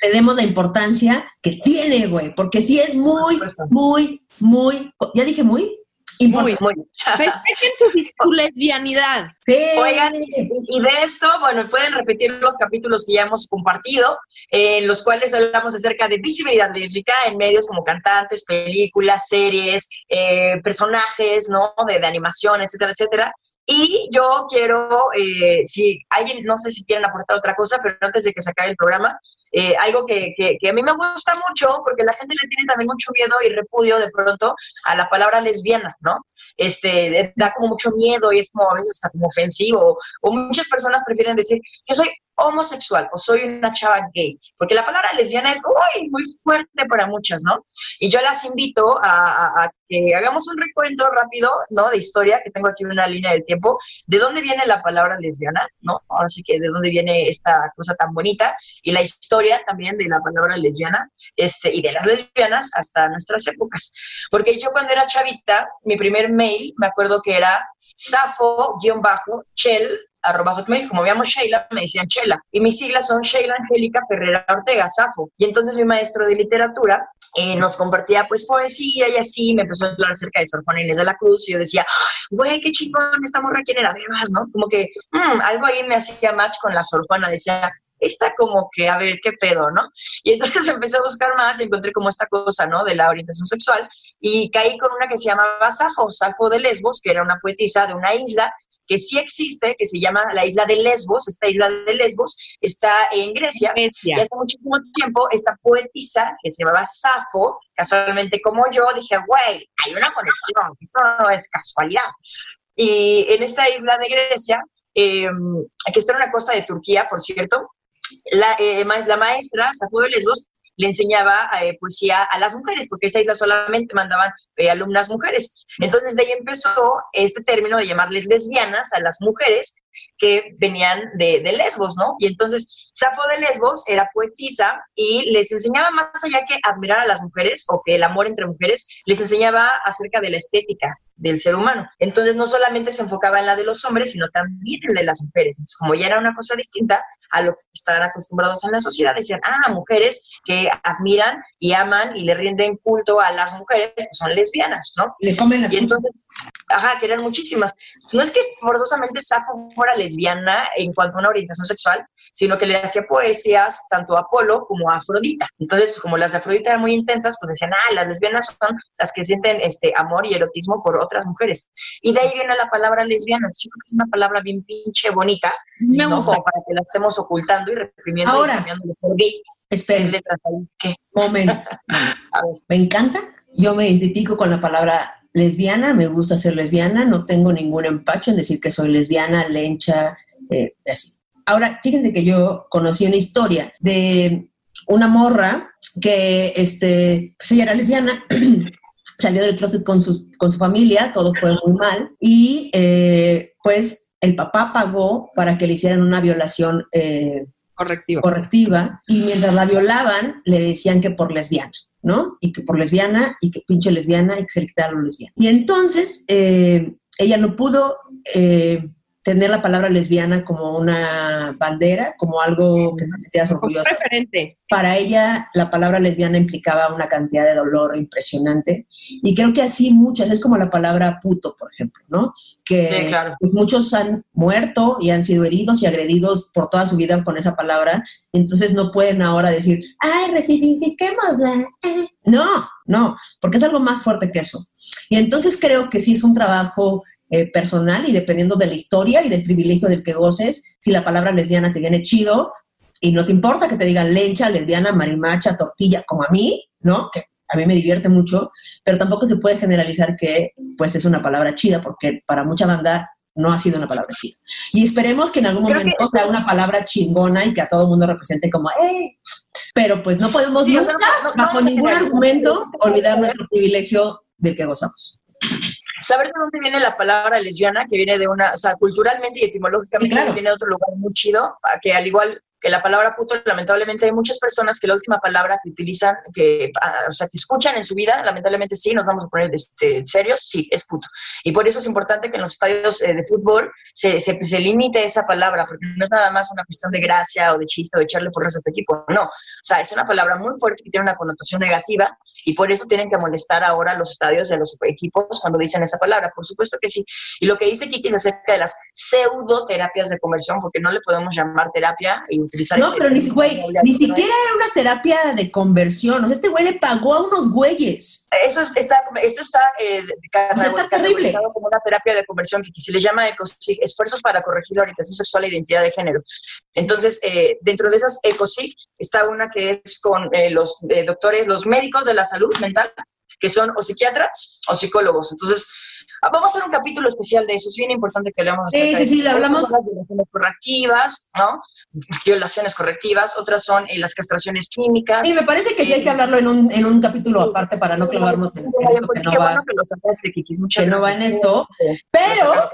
Speaker 5: tenemos la importancia que tiene, güey, porque sí es muy, muy, muy, ya dije muy,
Speaker 3: muy, muy. Festejen su, lesbianidad.
Speaker 6: Sí. Oigan, y de esto, bueno, pueden repetir los capítulos que ya hemos compartido, en los cuales hablamos acerca de visibilidad lésbica en medios como cantantes, películas, series, eh, personajes, ¿no? De, de animación, etcétera, etcétera. Y yo quiero, eh, si alguien, no sé si quieren aportar otra cosa, pero antes de que se acabe el programa, eh, algo que, que, a mí me gusta mucho, porque la gente le tiene también mucho miedo y repudio de pronto a la palabra lesbiana, ¿no? Este, da como mucho miedo y es como a veces hasta como ofensivo, o muchas personas prefieren decir, yo soy homosexual o soy una chava gay, porque la palabra lesbiana es uy, muy fuerte para muchas, ¿no? Y yo las invito a, que hagamos un recuento rápido, ¿no? De historia, que tengo aquí una línea del tiempo, de dónde viene la palabra lesbiana, ¿no? Ahora sí que de dónde viene esta cosa tan bonita y la historia también de la palabra lesbiana este, y de las lesbianas hasta nuestras épocas. Porque yo cuando era chavita, mi primer mail, me acuerdo que era safo-chel arroba hotmail, como veíamos Sheila, me decían Chela. Y mis siglas son Sheila Angélica Ferrera Ortega, Safo. Y entonces mi maestro de literatura eh, nos compartía pues poesía y así, me empezó a hablar acerca de Sor Juana Inés de la Cruz y yo decía, güey, qué chingón, esta morra, ¿quién era? Además, ¿no? Como que mm, algo ahí me hacía match con la Sor Juana, decía, está como que, a ver, qué pedo, ¿no? Y entonces empecé a buscar más y encontré como esta cosa, ¿no? De la orientación sexual y caí con una que se llamaba Safo, Safo de Lesbos, que era una poetisa de una isla que sí existe, que se llama la isla de Lesbos. Esta isla de Lesbos está en Grecia. Y hace muchísimo tiempo, esta poetisa, que se llamaba Safo, casualmente como yo, dije, güey, hay una conexión, esto no es casualidad. Y en esta isla de Grecia, eh, que está en una costa de Turquía, por cierto, la, eh, la maestra, Safo de Lesbos, le enseñaba eh, poesía a las mujeres, porque esa isla solamente mandaban eh, alumnas mujeres. Entonces de ahí empezó este término de llamarles lesbianas a las mujeres que venían de, de, Lesbos, ¿no? Y entonces Safo de Lesbos era poetisa y les enseñaba más allá que admirar a las mujeres o que el amor entre mujeres, les enseñaba acerca de la estética del ser humano. Entonces no solamente se enfocaba en la de los hombres, sino también en la de las mujeres. Entonces, como ya era una cosa distinta, a lo que estaban acostumbrados en la sociedad. Decían, ah, mujeres que admiran y aman y le rinden culto a las mujeres que son lesbianas, ¿no?
Speaker 5: Le comen las
Speaker 6: Y entonces, ajá, que eran muchísimas. No es que forzosamente Safo fuera lesbiana en cuanto a una orientación sexual, sino que le hacía poesías tanto a Apolo como a Afrodita. Entonces, pues como las de Afrodita eran muy intensas, pues decían, ah, las lesbianas son las que sienten este amor y erotismo por otras mujeres. Y de ahí viene la palabra lesbiana. Entonces, yo creo que es una palabra bien pinche bonita,
Speaker 3: Me
Speaker 6: ¿no?
Speaker 3: gusta.
Speaker 6: Como para que la estemos ocultando y reprimiendo
Speaker 5: Ahora.
Speaker 6: y por gay. ¿qué?
Speaker 5: momento.
Speaker 6: A ver.
Speaker 5: Me encanta. Yo me identifico con la palabra lesbiana, me gusta ser lesbiana, no tengo ningún empacho en decir que soy lesbiana, lencha, eh, así. Ahora, fíjense que yo conocí una historia de una morra que, este, pues ella era lesbiana, salió del closet con su, con su familia, todo fue muy mal, y eh, pues el papá pagó para que le hicieran una violación eh,
Speaker 3: Correctivo.
Speaker 5: correctiva y mientras la violaban le decían que por lesbiana, ¿no? Y que por lesbiana y que pinche lesbiana y que se le quitara lo lesbiana. Y entonces eh, ella no pudo eh, tener la palabra lesbiana como una bandera, como algo que te sentías
Speaker 3: referente.
Speaker 5: Para ella la palabra lesbiana implicaba una cantidad de dolor impresionante y creo que así muchas, es como la palabra puto, por ejemplo, ¿no? Que
Speaker 6: Sí, claro.
Speaker 5: pues, muchos han muerto y han sido heridos y agredidos por toda su vida con esa palabra, entonces no pueden ahora decir, ay, resignifiquémosla. eh". No, no, porque es algo más fuerte que eso. Y entonces creo que sí es un trabajo eh, personal y dependiendo de la historia y del privilegio del que goces, si la palabra lesbiana te viene chido y no te importa que te digan lencha, lesbiana, marimacha, tortilla, como a mí, ¿no? Que a mí me divierte mucho, pero tampoco se puede generalizar que pues es una palabra chida, porque para mucha banda no ha sido una palabra chida. Y esperemos que en algún
Speaker 6: Creo
Speaker 5: momento sea una palabra chingona y que a todo el mundo represente como, ¡eh! Pero pues no podemos
Speaker 6: Sí, o
Speaker 5: nunca,
Speaker 6: sea, no- no-
Speaker 5: bajo ningún argumento, olvidar nuestro privilegio del que gozamos.
Speaker 6: ¿Saber de dónde viene la palabra lesbiana? Que viene de una, o sea, culturalmente y etimológicamente
Speaker 5: claro.
Speaker 6: viene de otro lugar muy chido, que al igual que la palabra puto, lamentablemente hay muchas personas que la última palabra que utilizan, que, ah, o sea, que escuchan en su vida, lamentablemente sí, nos vamos a poner este, serios, sí, es puto. Y por eso es importante que en los estadios eh, de fútbol se, se, se limite esa palabra, porque no es nada más una cuestión de gracia o de chiste o de echarle porras a tu equipo, no. O sea, es una palabra muy fuerte que tiene una connotación negativa y por eso tienen que molestar ahora los estadios de los equipos cuando dicen esa palabra. Por supuesto que sí. Y lo que dice Kiki es acerca de las pseudoterapias de conversión, porque no le podemos llamar terapia y utilizar
Speaker 5: No, pero ni, güey, ni siquiera era una terapia de conversión. O sea, este güey le pagó a unos güeyes.
Speaker 6: Eso es- está, esto está, eh,
Speaker 5: está terrible.
Speaker 6: como una terapia de conversión que se le llama ECOSIG, esfuerzos para corregir la orientación sexual e identidad de género. Entonces, eh, dentro de esas ECOSIG está una que es con eh, los eh, doctores, los médicos de la salud mental, que son o psiquiatras o psicólogos. Entonces, ah, vamos a hacer un capítulo especial de eso. Es bien importante que hablemos
Speaker 5: Sí, sí, sí, hablamos-
Speaker 6: las violaciones correctivas, ¿no? Violaciones correctivas. Otras son eh, las castraciones químicas.
Speaker 5: Y me parece que sí hay que hablarlo en un, en un capítulo aparte para no clavarnos en, en esto que no va,
Speaker 6: bueno que lo sacaste, Kikis. Muchas
Speaker 5: que no va en esto. Pero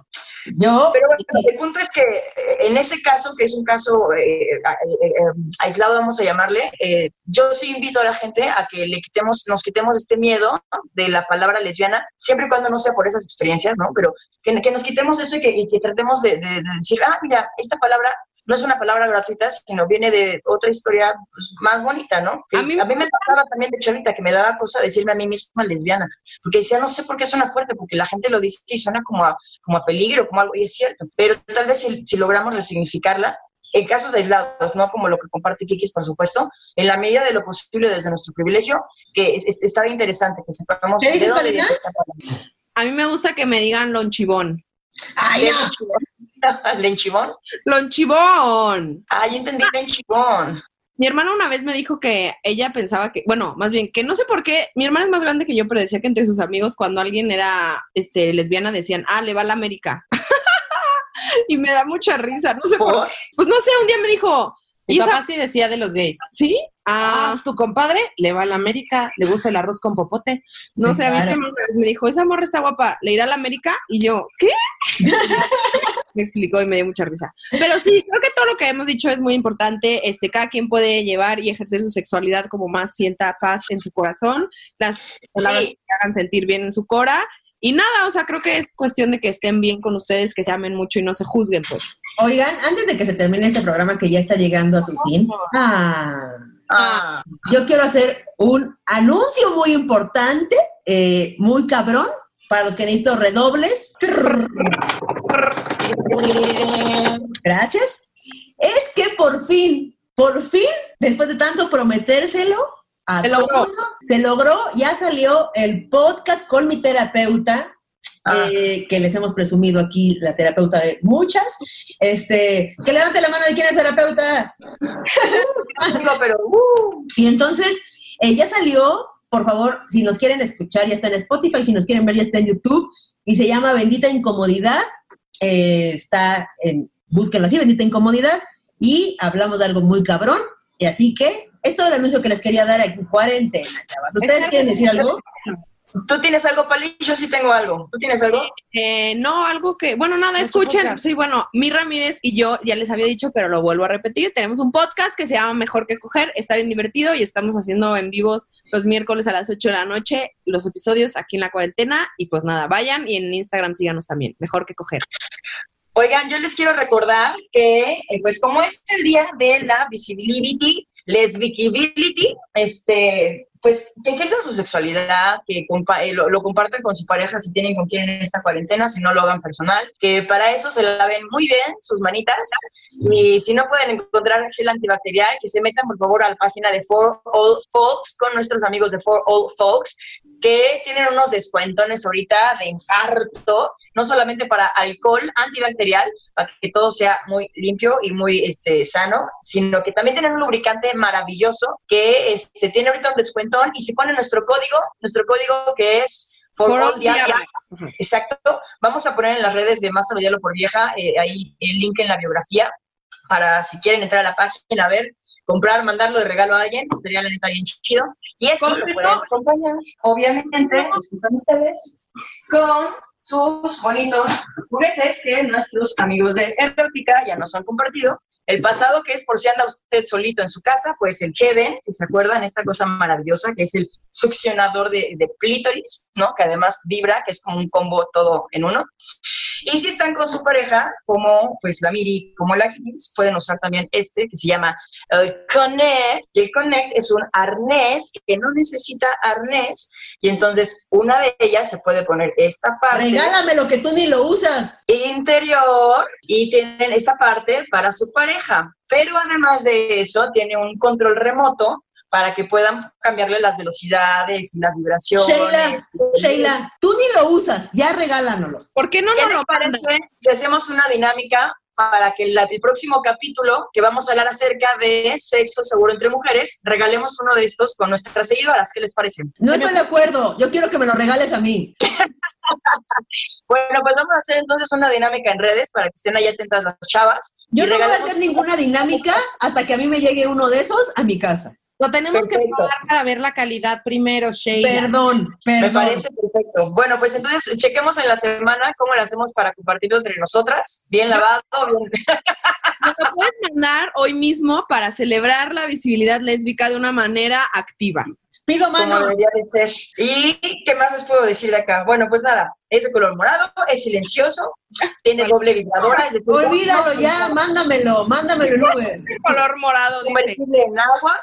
Speaker 5: yo,
Speaker 6: Pero bueno, el punto es que eh, en ese caso, que es un caso eh, eh, eh, aislado, vamos a llamarle, eh, yo sí invito a la gente a que le quitemos, nos quitemos este miedo de la palabra lesbiana, siempre y cuando no sea por esas experiencias, ¿no? Pero que, que nos quitemos eso y que, y que tratemos de, de- de decir, ah, mira, esta palabra no es una palabra gratuita, sino viene de otra historia pues, más bonita, ¿no? Que
Speaker 3: A mí-
Speaker 6: a mí me pasaba también de chavita que me daba cosa decirme a mí misma lesbiana, porque decía, no sé por qué suena fuerte, porque la gente lo dice y suena como a, como a peligro, como algo, y es cierto, pero tal vez si, si logramos resignificarla, en casos aislados, no como lo que comparte Kikis, por supuesto, en la medida de lo posible desde nuestro privilegio, que es, es- está interesante que sepamos
Speaker 5: ¿Qué
Speaker 6: de dónde viene.
Speaker 3: A mí me gusta que me digan lonchibón.
Speaker 5: ay, no.
Speaker 6: ¿Lenchibón?
Speaker 3: Lonchibón.
Speaker 6: Ah, yo entendí lenchibón.
Speaker 3: Mi hermana una vez me dijo que ella pensaba que, bueno, más bien, que no sé por qué, mi hermana es más grande que yo, pero decía que entre sus amigos cuando alguien era este, lesbiana decían, ah, le va a la América. y me da mucha risa, no sé por,
Speaker 6: ¿Por?
Speaker 3: Pues no sé, un día me dijo,
Speaker 7: Mi
Speaker 3: ¿y esa-
Speaker 7: papá sí decía de los gays.
Speaker 3: ¿Sí?
Speaker 7: Ah,
Speaker 3: Ah,
Speaker 7: tu compadre le va a la América, le gusta el arroz con popote.
Speaker 3: no
Speaker 5: Sí,
Speaker 3: sé, a mí
Speaker 5: claro.
Speaker 3: mi hermana me dijo, esa morra está guapa, ¿le irá a la América? Y yo, ¿qué? me explicó y me dio mucha risa. Pero sí, creo que todo lo que hemos dicho es muy importante. Este, cada quien puede llevar y ejercer su sexualidad como más sienta paz en su corazón, las palabras
Speaker 6: Sí.
Speaker 3: que hagan sentir bien en su cora. Y nada, o sea, creo que es cuestión de que estén bien con ustedes, que se amen mucho y no se juzguen, pues.
Speaker 5: Oigan, antes de que se termine este programa que ya está llegando a su fin, ah,
Speaker 6: Ah.
Speaker 5: Yo quiero hacer un anuncio muy importante, eh, muy cabrón, para los que necesito redobles. Gracias. Es que por fin, por fin, después de tanto prometérselo, a
Speaker 3: Se
Speaker 5: todo
Speaker 3: logró.
Speaker 5: mundo, se logró, ya salió el podcast con mi terapeuta,
Speaker 6: Ah.
Speaker 5: eh, que les hemos presumido aquí, la terapeuta de muchas. Este, que levante la mano de quién es terapeuta.
Speaker 6: Pero, uh,
Speaker 5: Y entonces, eh, ya salió, por favor, si nos quieren escuchar, ya está en Spotify, si nos quieren ver, ya está en YouTube, y se llama Bendita Incomodidad. Eh, está en, búsquenlo así, Bendita Incomodidad, y hablamos de algo muy cabrón. Y así que, es todo el anuncio que les quería dar en cuarentena, chavas. ¿Ustedes quieren decir algo?
Speaker 6: ¿Tú tienes algo, Pali? Yo sí tengo algo. ¿Tú tienes algo?
Speaker 3: Eh, no, algo que, bueno, nada, escuchen.
Speaker 7: podcast.
Speaker 3: Sí, bueno, mi Ramírez y yo ya les había dicho, pero lo vuelvo a repetir. Tenemos un podcast que se llama Mejor que Coger. Está bien divertido y estamos haciendo en vivos los miércoles a las 8 de la noche los episodios aquí en la cuarentena. Y pues nada, vayan y en Instagram síganos también. Mejor que Coger.
Speaker 6: Oigan, yo les quiero recordar que, eh, pues como es el día de la visibility, lesbicability, este, pues que ejerzan su sexualidad, que compa- eh, lo, lo compartan con su pareja si tienen con quién en esta cuarentena, si no lo hagan personal, que para eso se laven muy bien sus manitas. Y si no pueden encontrar gel antibacterial, que se metan por favor a la página de For All Folks con nuestros amigos de For All Folks, que tienen unos descuentones ahorita de infarto, no solamente para alcohol antibacterial, para que todo sea muy limpio y muy este, sano, sino que también tienen un lubricante maravilloso que este, tiene ahorita un y si ponen nuestro código, nuestro código que es For,
Speaker 3: For
Speaker 6: All. Exacto. Vamos a poner en las redes de Más Diablo por Vieja, eh, ahí el link en la biografía, para si quieren entrar a la página, a ver, comprar, mandarlo de regalo a alguien, estaría la neta bien chido. Y eso lo
Speaker 3: Cómprenlo.
Speaker 6: pueden acompañar, obviamente, escuchan ustedes, con sus bonitos juguetes que nuestros amigos de Erótica ya nos han compartido. El pasado, que es por si anda usted solito en su casa, pues el Heaven, si se acuerdan, esta cosa maravillosa que es el succionador de, de clítoris, ¿no? Que además vibra, que es como un combo todo en uno. Y si están con su pareja, como pues la Miri, como la Kiss, pueden usar también este que se llama el Connect. Y el Connect es un arnés que no necesita arnés. Y entonces una de ellas se puede poner esta parte
Speaker 5: Regálame lo que tú ni lo usas.
Speaker 6: interior y tienen esta parte para su pareja. Pero además de eso, tiene un control remoto para que puedan cambiarle las velocidades y las vibraciones.
Speaker 5: Sheila, Sheila, tú ni lo usas, ya regálanoslo.
Speaker 3: ¿Por qué no
Speaker 6: ¿Qué
Speaker 3: nos lo
Speaker 6: parece si hacemos una dinámica para que la- el próximo capítulo, que vamos a hablar acerca de sexo seguro entre mujeres, regalemos uno de estos con nuestras seguidoras? ¿Qué les parece?
Speaker 5: No estoy de acuerdo, yo quiero que me lo regales a mí.
Speaker 6: Bueno, pues vamos a hacer entonces una dinámica en redes para que estén ahí atentas las chavas.
Speaker 5: Yo no voy a hacer ninguna dinámica hasta que a mí me llegue uno de esos a mi casa.
Speaker 7: Lo tenemos que probar para ver la calidad primero, Sheila.
Speaker 5: Perdón,
Speaker 6: Me
Speaker 5: perdón.
Speaker 6: parece perfecto. Bueno, pues entonces chequemos en la semana cómo lo hacemos para compartirlo entre nosotras. Bien lavado, bien...
Speaker 3: Nos lo puedes mandar hoy mismo para celebrar la visibilidad lésbica de una manera activa.
Speaker 5: Pido
Speaker 6: como
Speaker 5: mano.
Speaker 6: debería de ser. ¿Y qué más les puedo decir de acá? Bueno, pues nada, es de color morado, es silencioso, tiene doble vibradora, es
Speaker 5: Olvídalo ya, mándamelo, mándamelo en Uber.
Speaker 3: Color morado, dice.
Speaker 6: convertible en agua.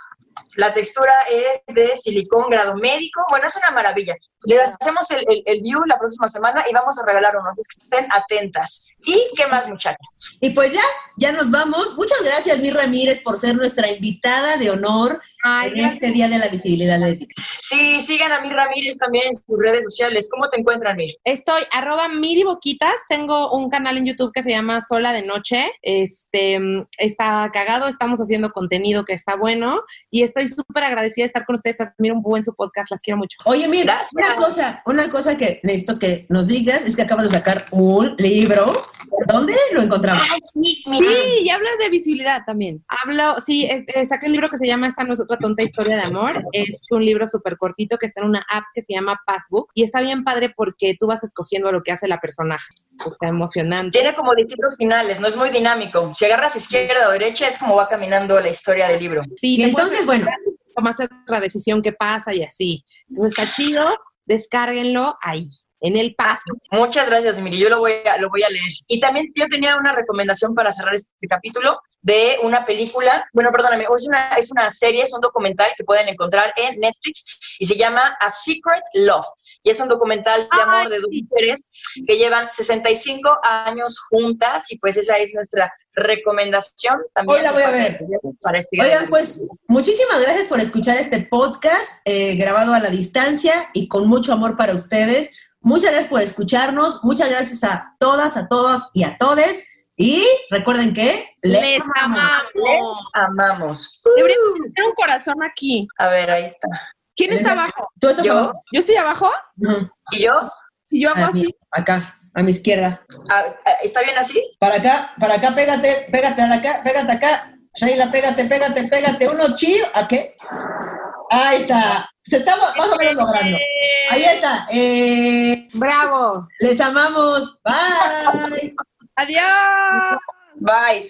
Speaker 6: La textura es de silicón grado médico. Bueno, es una maravilla. Le hacemos el, el, el view la próxima semana y vamos a regalar unos. Es que estén atentas. ¿Y qué más, muchachas?
Speaker 5: Y pues ya, ya nos vamos. Muchas gracias, Mi Ramírez, por ser nuestra invitada de honor
Speaker 7: Ay,
Speaker 5: en este Día de la Visibilidad Lésbica.
Speaker 6: Sí, sigan a Mir Ramírez también en sus redes sociales. ¿Cómo te encuentran, Mir?
Speaker 7: Estoy arroba Miri Boquitas, tengo un canal en YouTube que se llama Sola de Noche, este mm, está cagado, estamos haciendo contenido que está bueno y estoy súper agradecida de estar con ustedes, admiro un buen su podcast, las quiero mucho.
Speaker 5: Oye, mira,
Speaker 6: Gracias.
Speaker 5: Una cosa, una cosa que necesito que nos digas es que acabas de sacar un libro. ¿Dónde lo encontramos?
Speaker 6: sí,
Speaker 3: Sí, y hablas de visibilidad también.
Speaker 7: Hablo, sí, es- eh, saqué un libro que se llama Esta no es otra tonta historia de amor, es un libro súper cortito que está en una app que se llama Pathbook y está bien padre porque tú vas escogiendo lo que hace la personaje, está emocionante.
Speaker 6: Tiene como distintos finales, no es muy dinámico. Si agarras izquierda o derecha, es como va caminando la historia del libro.
Speaker 7: Sí,
Speaker 5: Y entonces, bueno,
Speaker 7: tomaste otra decisión que pasa y así. Entonces está chido, descárguenlo ahí. en el patio.
Speaker 6: Muchas gracias, Miri. Yo lo voy, a, lo voy a leer. Y también yo tenía una recomendación para cerrar este capítulo de una película, bueno, perdóname, es una, es una serie, es un documental que pueden encontrar en Netflix y se llama A Secret Love. Y es un documental de amor de dos mujeres que llevan 65 años juntas y pues esa es nuestra recomendación también.
Speaker 5: Hoy la voy a ver.
Speaker 6: Para este
Speaker 5: Oigan, pues muchísimas gracias por escuchar este podcast eh, grabado a la distancia y con mucho amor para ustedes. Muchas gracias por escucharnos. Muchas gracias a todas, a todos y a todes. Y recuerden que
Speaker 3: les, amamos.
Speaker 6: Les amamos.
Speaker 3: Debería tener un corazón aquí.
Speaker 6: A ver, ahí está.
Speaker 3: ¿Quién está abajo?
Speaker 5: ¿Tú estás
Speaker 6: Yo.
Speaker 5: abajo?
Speaker 3: ¿Yo estoy abajo?
Speaker 6: ¿Y yo?
Speaker 3: Si yo hago
Speaker 5: A mí,
Speaker 3: así.
Speaker 5: acá, a mi izquierda.
Speaker 6: Ah, ah, ¿Está bien así?
Speaker 5: Para acá, para acá, pégate, pégate a acá, pégate acá. Sheila, pégate, pégate, pégate. Uno chido. ¿A qué? Ahí está. Se está más o menos logrando. Ahí está. Eh,
Speaker 7: ¡Bravo!
Speaker 5: les amamos. Bye.
Speaker 3: Adiós.
Speaker 6: Bye.